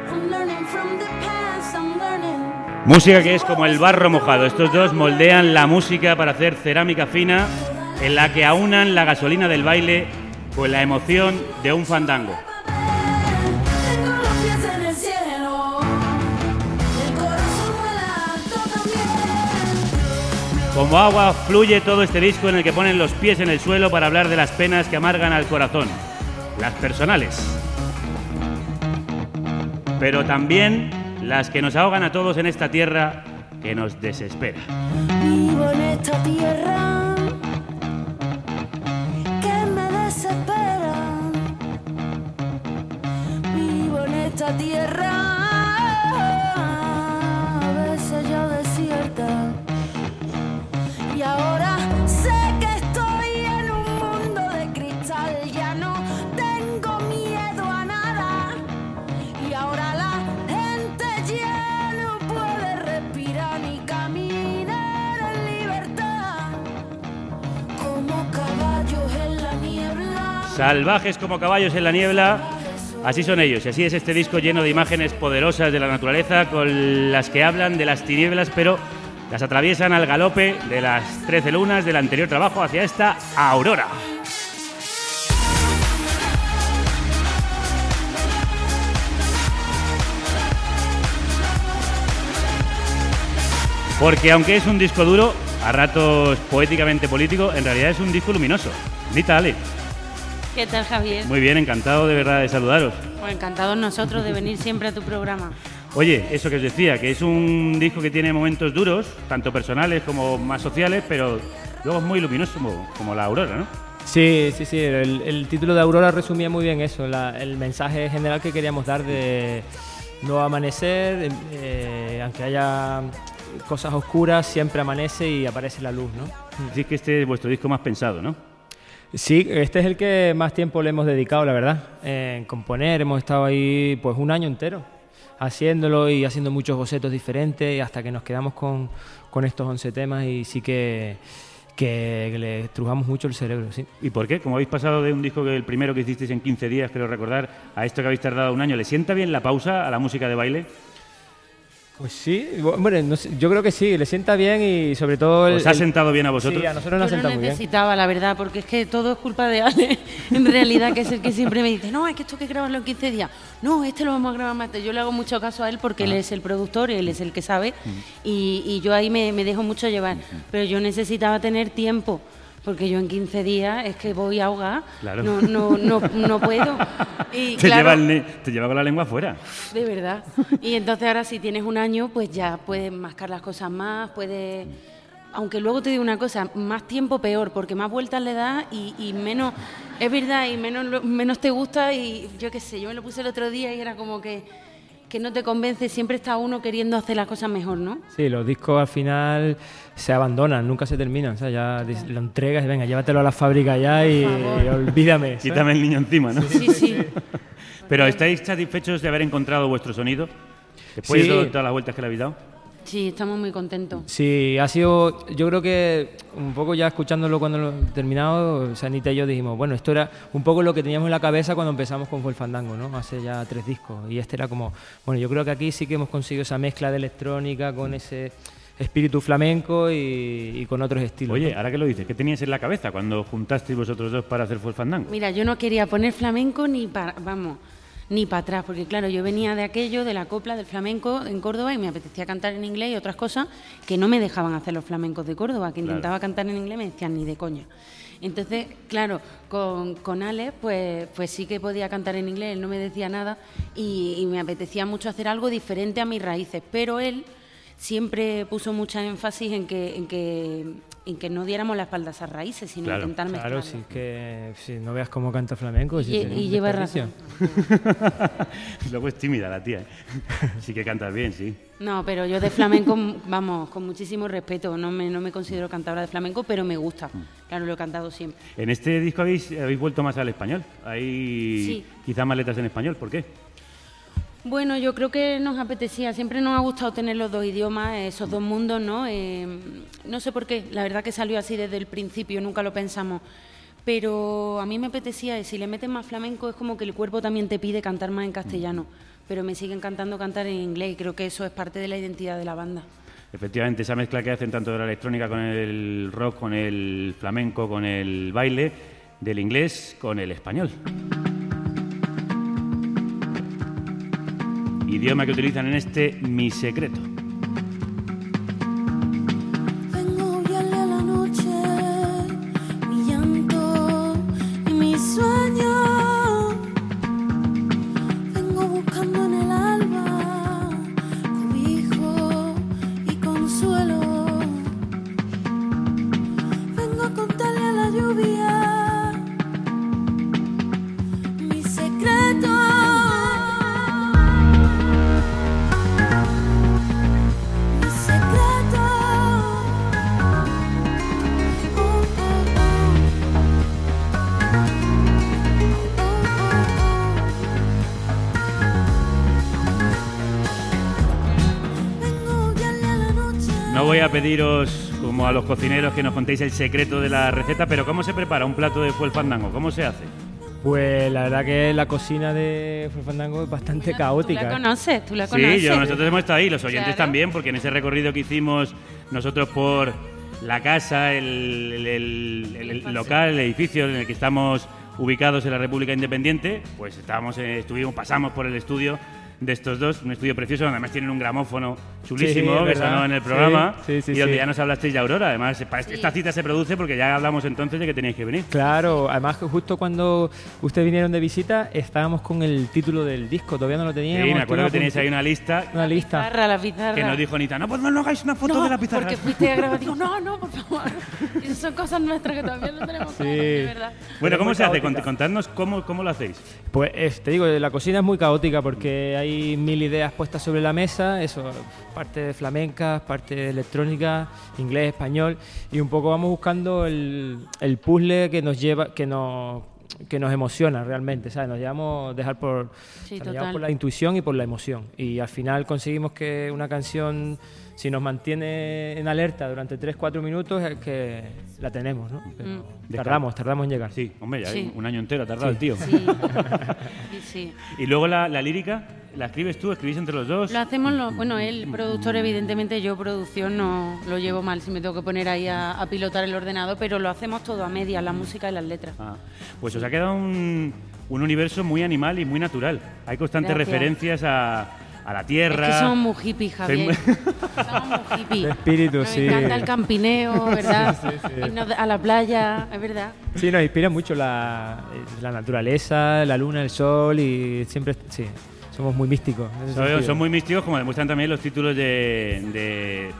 I'm learning from the past. I'm learning. Música que es como el barro mojado. Estos dos moldean la música para hacer cerámica fina en la que aunan la gasolina del baile con la emoción de un fandango. Como agua fluye todo este disco en el que ponen los pies en el suelo para hablar de las penas que amargan al corazón, las personales. Pero también las que nos ahogan a todos en esta tierra que nos desespera. Vivo en esta tierra que me desespera. Vivo en esta tierra a veces ya Salvajes como caballos en la niebla, así son ellos. Y así es este disco lleno de imágenes poderosas de la naturaleza con las que hablan de las tinieblas, pero las atraviesan al galope de las 13 lunas del anterior trabajo hacia esta aurora. Porque aunque es un disco duro, a ratos poéticamente político, en realidad es un disco luminoso. Dita, Ale. ¿Qué tal, Javier? Muy bien, encantado de verdad de saludaros. Pues encantados nosotros de venir siempre a tu programa. Oye, eso que os decía, que es un disco que tiene momentos duros, tanto personales como más sociales, pero luego es muy luminoso como, como la aurora, ¿no? Sí, sí, sí. El, el título de Aurora resumía muy bien eso, la- el mensaje general que queríamos dar de no amanecer, eh, aunque haya cosas oscuras, siempre amanece y aparece la luz, ¿no? Decís que este es vuestro disco más pensado, ¿no? Sí, este es el que más tiempo le hemos dedicado, la verdad, en componer. Hemos estado ahí pues un año entero haciéndolo y haciendo muchos bocetos diferentes hasta que nos quedamos con, con estos 11 temas y sí que, que le estrujamos mucho el cerebro, sí. ¿Y por qué? Como habéis pasado de un disco que el primero que hicisteis en 15 días, creo recordar, a esto que habéis tardado un año, ¿le sienta bien la pausa a la música de baile? Pues sí, bueno, no sé, yo creo que sí, le sienta bien y sobre todo... el- ¿Os ha el- sentado bien a vosotros? Sí, a nosotros nos ha sentado muy bien. necesitaba, la verdad, porque es que todo es culpa de Ale, <laughs> en realidad, que es el que siempre me dice, no, es que esto hay que grabarlo en 15 días, no, este lo vamos a grabar más. tarde". Yo le hago mucho caso a él porque él es el productor, él es el que sabe, y, y yo ahí me, me dejo mucho llevar, pero yo necesitaba tener tiempo. Porque yo en 15 días es que voy a ahogar, Claro. no, no, no, no puedo. <laughs> Y Te, claro, lleva el te lleva con la lengua afuera. de verdad. Y entonces ahora si tienes un año, pues ya puedes mascar las cosas más, puedes... Aunque luego te digo una cosa, más tiempo peor, porque más vueltas le das y, y menos, es verdad, y menos, menos te gusta y yo qué sé, yo me lo puse el otro día y era como que, que no te convence, siempre está uno queriendo hacer las cosas mejor, ¿no? Sí, los discos al final se abandonan, nunca se terminan. O sea, ya lo entregas y venga, llévatelo a la fábrica ya y, y olvídame. ¿sabes? <laughs> Quítame el niño encima, ¿no? Sí, sí. Pero ¿estáis satisfechos de haber encontrado vuestro sonido? Después Sí. de todas las vueltas que le habéis dado. Sí, estamos muy contentos. Sí, ha sido, yo creo que un poco ya escuchándolo cuando lo he terminado, Sanita y yo dijimos, bueno, esto era un poco lo que teníamos en la cabeza cuando empezamos con Fue el Fandango, ¿no? Hace ya tres discos. Y este era como, bueno, yo creo que aquí sí que hemos conseguido esa mezcla de electrónica con ese, espíritu flamenco y, y con otros estilos. Oye, ¿no? ahora que lo dices, ¿qué tenías en la cabeza cuando juntasteis vosotros dos para hacer Fue el Fandango? Mira, yo no quería poner flamenco ni para, vamos, ni para atrás, porque claro, yo venía de aquello, de la copla, del flamenco en Córdoba y me apetecía cantar en inglés y otras cosas que no me dejaban hacer los flamencos de Córdoba, que Claro. intentaba cantar en inglés y me decían ni de coña. Entonces, claro, con, con Alex, pues, pues sí que podía cantar en inglés, él no me decía nada y, y me apetecía mucho hacer algo diferente a mis raíces, pero él siempre puso mucha énfasis en que, en que, en que no diéramos la espalda a esas raíces, sino Claro, intentar claro, mezclarlas. sí que si no veas cómo canta flamenco. si Y- lleva desperdicio. <laughs> Luego es tímida la tía. ¿eh? <laughs> Sí que cantas bien, sí. No, pero yo de flamenco, vamos, con muchísimo respeto. No me, no me considero cantadora de flamenco, pero me gusta. Mm. Claro, lo he cantado siempre. En este disco habéis, habéis vuelto más al español. Hay Sí. quizá más letras en español. ¿Por qué? Bueno, yo creo que nos apetecía, siempre nos ha gustado tener los dos idiomas, esos dos mundos, ¿no? Eh, no sé por qué, la verdad que salió así desde el principio, nunca lo pensamos. Pero a mí me apetecía, y si le metes más flamenco, es como que el cuerpo también te pide cantar más en castellano. Pero me sigue encantando cantar en inglés y creo que eso es parte de la identidad de la banda. Efectivamente, esa mezcla que hacen tanto de la electrónica con el rock, con el flamenco, con el baile, del inglés con el español. Idioma que utilizan en este Mi Secreto. Pediros, como a los cocineros, que nos contéis el secreto de la receta, pero ¿cómo se prepara un plato de fuel fandango? ¿Cómo se hace? Pues la verdad que la cocina de Full Fandango es bastante ¿Tú caótica. la conoces? ¿Tú la Sí, conoces? yo, nosotros hemos estado ahí, los oyentes Claro. también, porque en ese recorrido que hicimos nosotros por la casa, el, el- el- el- el local, el edificio en el que estamos ubicados en la República Independiente, pues estábamos, eh, estuvimos, pasamos por el estudio de estos dos, un estudio precioso, donde además tienen un gramófono chulísimo Sí, que sonó en el programa sí, sí, y donde sí. ya nos hablasteis de Aurora. Además, esta cita se produce porque ya hablamos entonces de que teníais que venir. Claro, además que justo cuando ustedes vinieron de visita estábamos con el título del disco, todavía no lo teníamos. Sí, me acuerdo que a ahí una lista Una lista. Pizarra, la pizarra. que nos dijo Anita, no, pues no, no hagáis una foto No, de la pizarra. porque fuiste a grabar. Digo, no, no, por favor. <laughs> Esas son cosas nuestras que todavía no tenemos claras, de verdad. Bueno, ¿cómo se hace? Contadnos cómo, cómo lo hacéis. Pues eh, te digo, la cocina es muy caótica porque hay mil ideas puestas sobre la mesa, eso, parte de flamenca, parte de electrónica, inglés, español, y un poco vamos buscando el, el puzzle que nos lleva, que nos que nos emociona realmente, ¿sabes? Nos llevamos dejar por, Sí, o sea, nos por la intuición y por la emoción. Y al final conseguimos que una canción, si nos mantiene en alerta durante 3-4 minutos, es que la tenemos, ¿no? Pero De tardamos, tardamos en llegar. Sí, hombre, ya Sí. un año entero ha tardado Sí. el tío. Sí. <laughs> Y luego la, la lírica, ¿la escribes tú? ¿Escribís entre los dos? Lo hacemos, los, bueno, él, productor, evidentemente, yo producción no lo llevo mal si me tengo que poner ahí a, a pilotar el ordenador, pero lo hacemos todo a media, la música y las letras. Ah, pues os ha quedado un, un universo muy animal y muy natural. Hay constantes Gracias. referencias a, a la tierra. Es que somos muy hippies, Javier. <laughs> Somos muy hippies. De espíritu, Nos sí. encanta el campineo, ¿verdad? Sí, sí, sí. Irnos a la playa, es verdad. Sí, nos inspira mucho la, la naturaleza, la luna, el sol y siempre, sí, somos muy místicos. Son, son muy místicos, como demuestran también los títulos de, de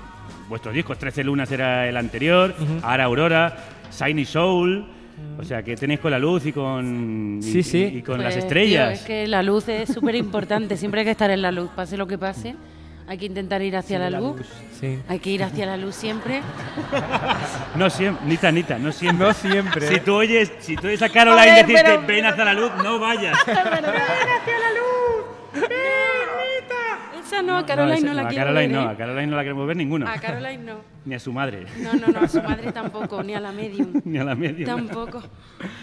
vuestros discos. 13 lunas era el anterior, ahora Aurora, Shiny Soul. O sea, que tenéis con la luz y con, y- Sí, sí. y, y con Pues, las tío, estrellas. es que la luz es súper importante, siempre hay que estar en la luz, pase lo que pase. Hay que intentar ir hacia Sí, la, la luz. luz, sí. Hay que ir hacia la luz siempre. No siempre, Nita, Nita, no siempre. No siempre. Si tú oyes, si tú oyes a Caroline decirte pero- ven hacia la luz, no vayas. <laughs> Esa no, a Caroline no, la a quiero Caroline ver, no, ¿eh? a Caroline no la queremos ver ninguna. A Caroline no. <laughs> Ni a su madre. No, no, no, a su madre tampoco, ni a la medium. <laughs> Ni a la media. Tampoco.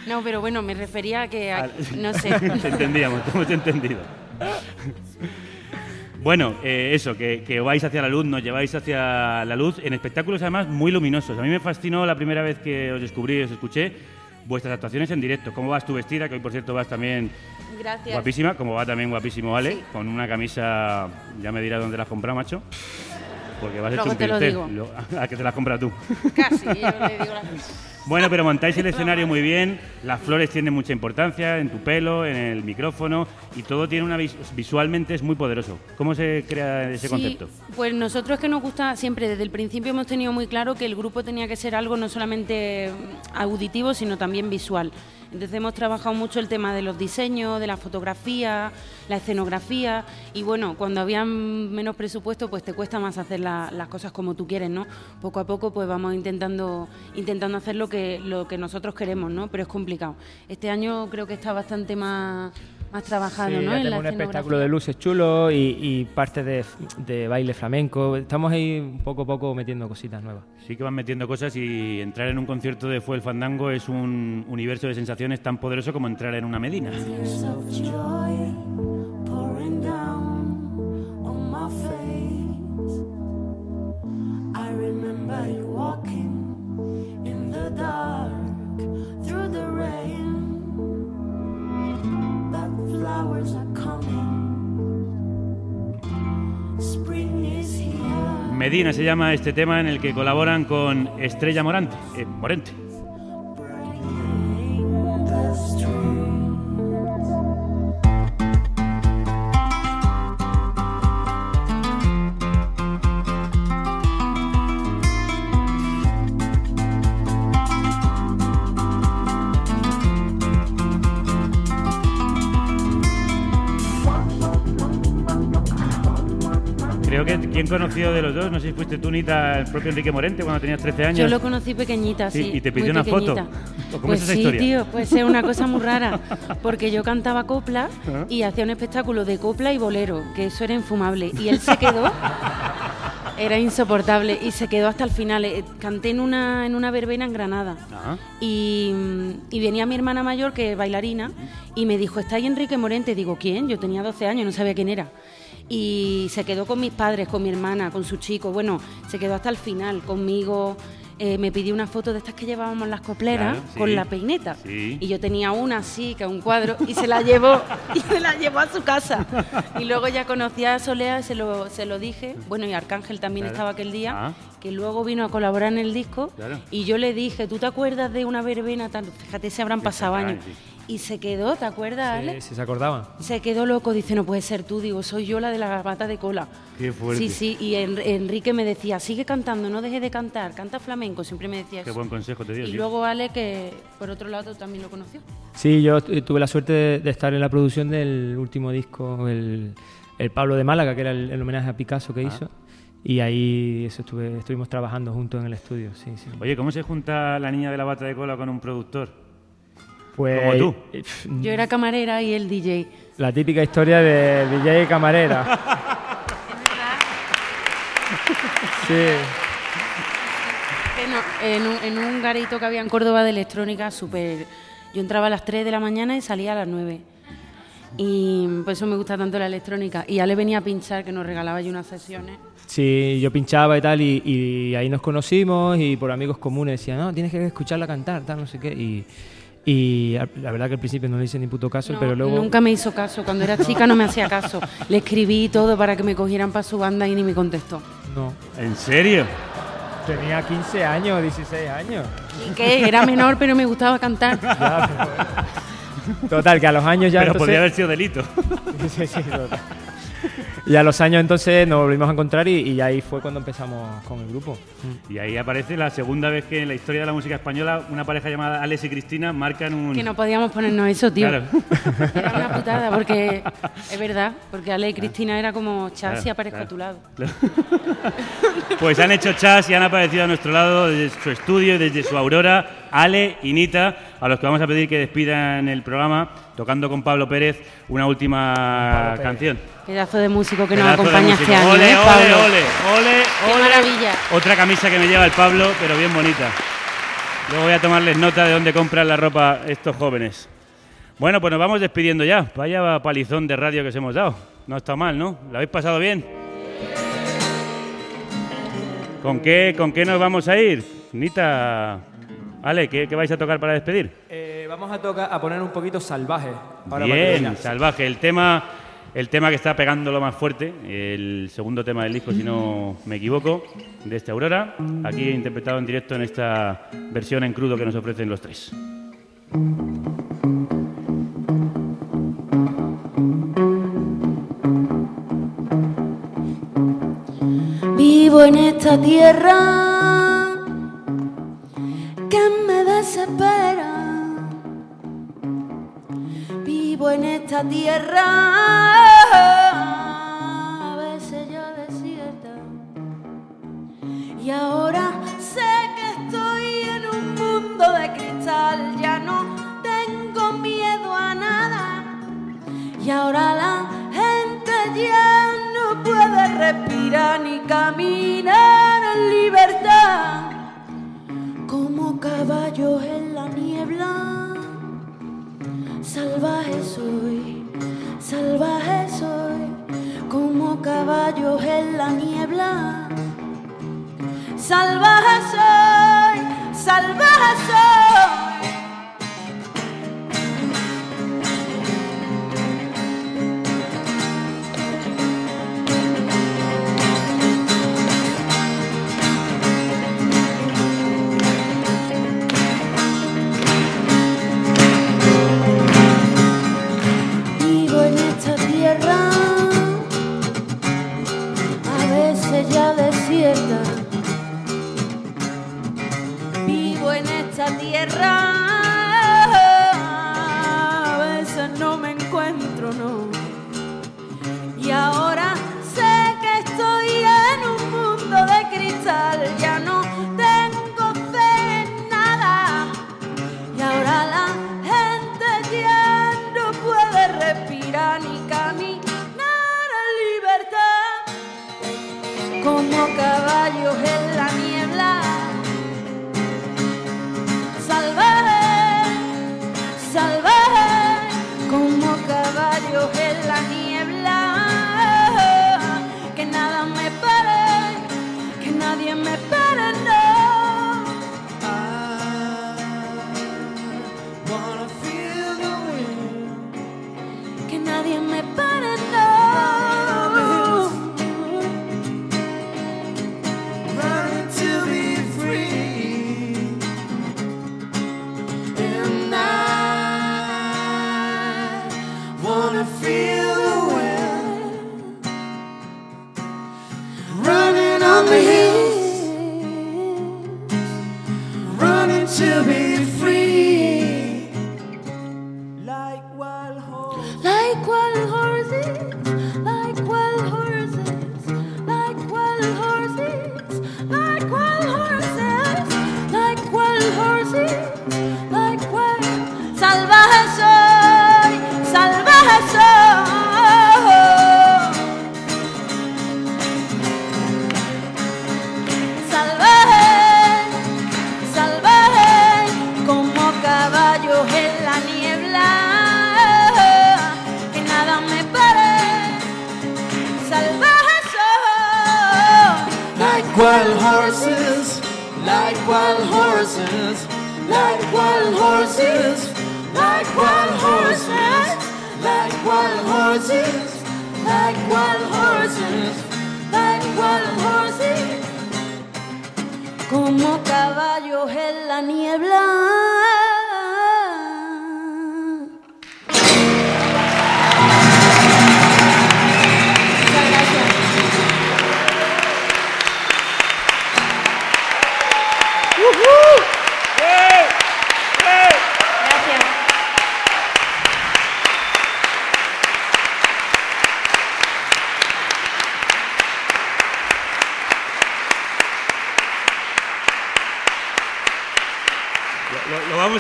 No, pero bueno, me refería a que, a- <laughs> no sé. te entendíamos, te hemos entendido. Bueno, eh, eso, que, que vais hacia la luz, nos lleváis hacia la luz en espectáculos además muy luminosos. A mí me fascinó la primera vez que os descubrí, os escuché, vuestras actuaciones en directo. ¿Cómo vas tu vestida? Que hoy, por cierto, vas también Gracias. guapísima. Como va también guapísimo Ale, con una camisa, ya me dirás dónde la has comprado, macho. Porque vas a Luego un te lo digo. <laughs> A que te la has comprado tú. Casi, yo le digo las <laughs> Bueno, pero montáis el escenario muy bien, las flores tienen mucha importancia en tu pelo, en el micrófono y todo tiene una vis- visualmente es muy poderoso. ¿Cómo se crea ese Sí, concepto? Pues nosotros que nos gusta siempre, desde el principio hemos tenido muy claro que el grupo tenía que ser algo no solamente mm, auditivo, sino también visual. Entonces hemos trabajado mucho el tema de los diseños, de la fotografía, la escenografía y bueno, cuando había menos presupuesto pues te cuesta más hacer la- las cosas como tú quieres, ¿no? Poco a poco pues vamos intentando intentando hacer lo que lo que nosotros queremos, ¿no? Pero es complicado. Este año creo que está bastante más más trabajado, Sí, ¿no? En la un espectáculo de luces chulo y, y parte de, de baile flamenco. Estamos ahí poco a poco metiendo cositas nuevas. Sí que van metiendo cosas y entrar en un concierto de Fue el Fandango es un universo de sensaciones tan poderoso como entrar en una Medina. Walking in the dark through the rain. Medina se llama este tema en el que colaboran con Estrella Morante, eh, Morente. ¿Quién conoció de los dos? No sé si fuiste tú, Nita, el propio Enrique Morente cuando tenías 13 años. Yo lo conocí pequeñita, sí. Sí, y te pidió una foto. ¿Cómo Pues es esa sí, historia? tío, pues es una cosa muy rara, <laughs> porque yo cantaba copla Ah. y hacía un espectáculo de copla y bolero, que eso era infumable, y él se quedó, <laughs> era insoportable, y se quedó hasta el final. Eh, Canté en una, en una verbena en Granada, Ah. y, y venía mi hermana mayor, que es bailarina, y me dijo, ¿está ahí Enrique Morente? Digo, ¿quién? Yo tenía 12 años, no sabía quién era. Y se quedó con mis padres, con mi hermana, con su chico. Bueno, se quedó hasta el final conmigo. Eh, me pidió una foto de estas que llevábamos las copleras Claro, sí. con la peineta. Sí. Y yo tenía una así, que un cuadro, y se la llevó, <laughs> y se la llevó a su casa. Y luego ya conocí a Solea, se lo, se lo dije. Bueno, y Arcángel también Claro. estaba aquel día, Ah. que luego vino a colaborar en el disco. Claro. Y yo le dije, ¿tú te acuerdas de una verbena? Tal? Fíjate, se habrán pasado años. sí. Y se quedó, ¿te acuerdas, Ale? Sí, sí, se acordaban. Se quedó loco, dice, no puede ser tú, digo, soy yo la de la bata de cola. Qué fuerte. Sí, sí, y En- Enrique me decía, sigue cantando, no dejes de cantar, canta flamenco, siempre me decía Qué eso. buen consejo te dio. Y sí. luego Ale, que por otro lado también lo conoció. Sí, yo tu- tuve la suerte de, de estar en la producción del último disco, el, el Pablo de Málaga, que era el, el homenaje a Picasso que Ah. hizo. Y ahí eso estuve, estuvimos trabajando juntos en el estudio, sí, sí. Oye, ¿cómo se junta la niña de la bata de cola con un productor? Pues, Como tú. Yo era camarera y el DJ. La típica historia de DJ Camarera. <laughs> sí. En, un, en un garito que había en Córdoba de electrónica, súper... Yo entraba a las 3 de la mañana y salía a las 9. Y por eso me gusta tanto la electrónica. Y Ale venía a pinchar, que nos regalaba yo unas sesiones. Sí, yo pinchaba y tal, y, y ahí nos conocimos y por amigos comunes decían, no, tienes que escucharla cantar, tal, no sé qué. Y, y la verdad que al principio no le hice ni puto caso, No, pero luego... Nunca me hizo caso. Cuando era chica no me hacía caso. Le escribí todo para que me cogieran para su banda y ni me contestó. No. ¿En serio? Tenía 15 años, 16 años. Y que era menor, pero me gustaba cantar. Ya, pero- Total, que a los años ya... Pero entonces- podría haber sido delito. Sí, sí, total. <laughs> Y a los años entonces nos volvimos a encontrar y, y ahí fue cuando empezamos con el grupo. Y ahí aparece la segunda vez que en la historia de la música española una pareja llamada Alex y Cristina marcan un... Que no podíamos ponernos eso, tío. Claro. <laughs> Era una putada, porque <laughs> es verdad, porque Ale y Cristina era como chas Claro, y aparezco claro. a tu lado. Pues han hecho chas y han aparecido a nuestro lado desde su estudio, desde su aurora, Ale y Nita, a los que vamos a pedir que despidan el programa, tocando con Pablo Pérez una última Pérez. canción. Pedazo de músico que nos Pedazo de acompaña este año, Ole, ¿eh, ole, ole, ole, Qué ole. maravilla. Otra camisa que me lleva el Pablo, pero bien bonita. Luego voy a tomarles nota de dónde compran la ropa estos jóvenes. Bueno, pues nos vamos despidiendo ya. Vaya palizón de radio que os hemos dado. No está mal, ¿no? ¿Lo habéis pasado bien? ¿Con qué, ¿Con qué nos vamos a ir? Nita, Ale, ¿qué, qué vais a tocar para despedir? Eh, vamos a, tocar, a poner un poquito salvaje. para Bien, salvaje. El tema, el tema que está pegando lo más fuerte, el segundo tema del disco, si no me equivoco, de este Aurora. Aquí interpretado en directo en esta versión en crudo que nos ofrecen los tres. Vivo en esta tierra que me desespera. Vivo en esta tierra a veces ya desierta. Y ahora sé que estoy en un mundo de cristal. Ya no tengo miedo a nada. Y ahora salvaje soy, salvaje soy. Como caballos en la niebla, salvaje soy, salvaje soy. Wild horses, like wild horses, like wild horses, like wild horses, like wild horses, like wild horses, like wild horses, como caballos en la niebla.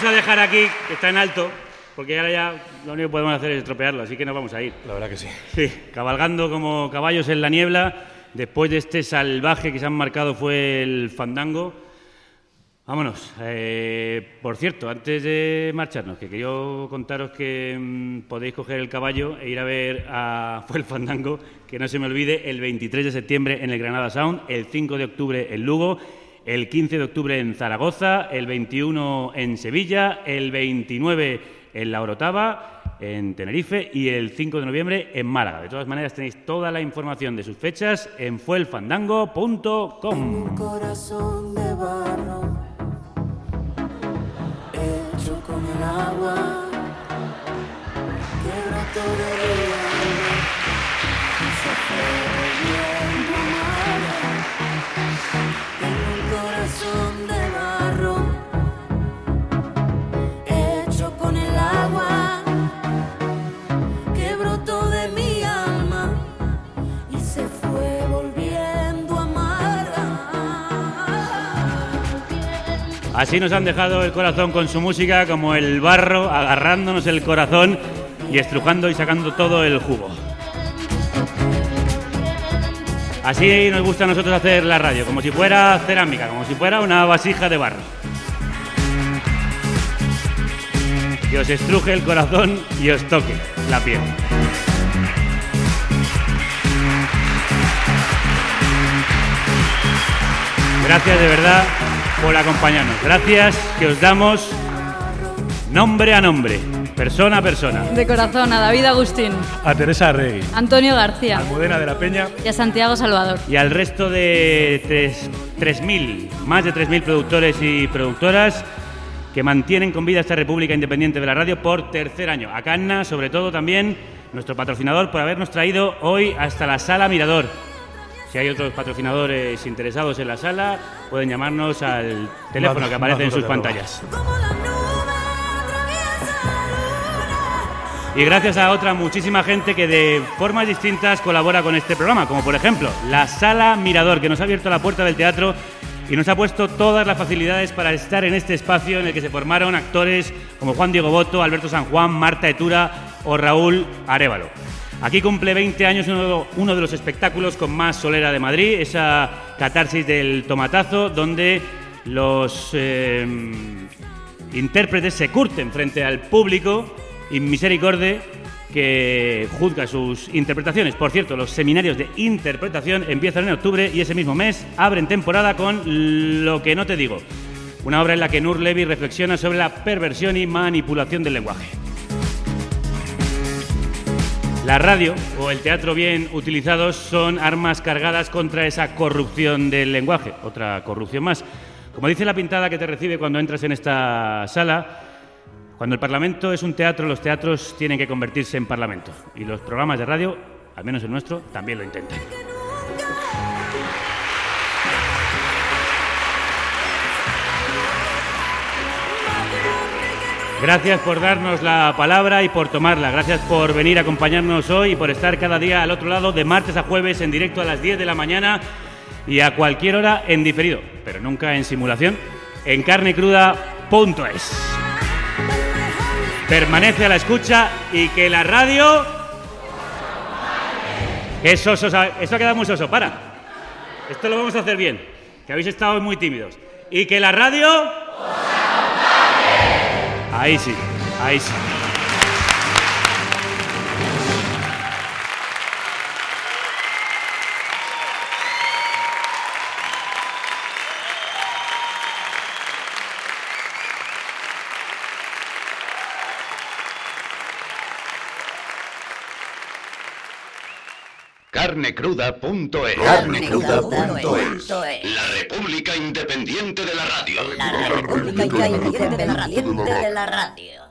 A dejar aquí, que está en alto, porque ahora ya lo único que podemos hacer es estropearlo, así que nos vamos a ir. La verdad que sí. Sí, cabalgando como caballos en la niebla, después de este salvaje que se han marcado fue el fandango. Vámonos. Eh, por cierto, antes de marcharnos, que quería contaros que mm, podéis coger el caballo e ir a ver a <laughs> Fue el Fandango, que no se me olvide, el 23 de septiembre en el Granada Sound, el 5 de octubre en Lugo, el 15 de octubre en Zaragoza, el 21 en Sevilla, el 29 en La Orotava, en Tenerife y el 5 de noviembre en Málaga. De todas maneras, tenéis toda la información de sus fechas en fuelfandango.com. corazón de barro hecho con el agua que Así nos han dejado el corazón con su música, como el barro, agarrándonos el corazón y estrujando y sacando todo el jugo. Así nos gusta a nosotros hacer la radio, como si fuera cerámica, como si fuera una vasija de barro. Que os estruje el corazón y os toque la piel. Gracias de verdad por acompañarnos. Gracias que os damos nombre a nombre, persona a persona. De corazón a David Agustín, A Teresa Rey. Antonio García Almudena de la Peña. y a Santiago Salvador. Y al resto de tres- 3.000, más de 3.000 productores y productoras que mantienen con vida esta República Independiente de la Radio por tercer año. A Canna, sobre todo también, nuestro patrocinador, por habernos traído hoy hasta la Sala Mirador. Si hay otros patrocinadores interesados en la sala, pueden llamarnos al teléfono Más- que aparece en sus pantallas. Y gracias a otra muchísima gente que de formas distintas colabora con este programa, como por ejemplo la Sala Mirador, que nos ha abierto la puerta del teatro y nos ha puesto todas las facilidades para estar en este espacio en el que se formaron actores como Juan Diego Boto, Alberto San Juan, Marta Etura o Raúl Arevalo. Aquí cumple 20 años uno, de los espectáculos con más solera de Madrid, esa catarsis del tomatazo, donde los eh, intérpretes se curten frente al público y misericorde que juzga sus interpretaciones. Por cierto, los seminarios de interpretación empiezan en octubre y ese mismo mes abren temporada con Lo que no te digo, una obra en la que Nur Levy reflexiona sobre la perversión y manipulación del lenguaje. La radio o el teatro bien utilizados son armas cargadas contra esa corrupción del lenguaje, otra corrupción más. Como dice la pintada que te recibe cuando entras en esta sala, cuando el Parlamento es un teatro, los teatros tienen que convertirse en Parlamento. Y los programas de radio, al menos el nuestro, también lo intentan. Gracias por darnos la palabra y por tomarla. Gracias por venir a acompañarnos hoy y por estar cada día al otro lado de martes a jueves en directo a las 10 de la mañana y a cualquier hora en diferido, pero nunca en simulación, en carnecruda.es. Permanece a la escucha y que la radio... Que soso, esto ha quedado muy soso, para. Esto lo vamos a hacer bien, que habéis estado muy tímidos. Y que la radio... 还行还行 Carnecruda.es. Carnecruda.es. La República Independiente de la Radio. La República Independiente de la Radio.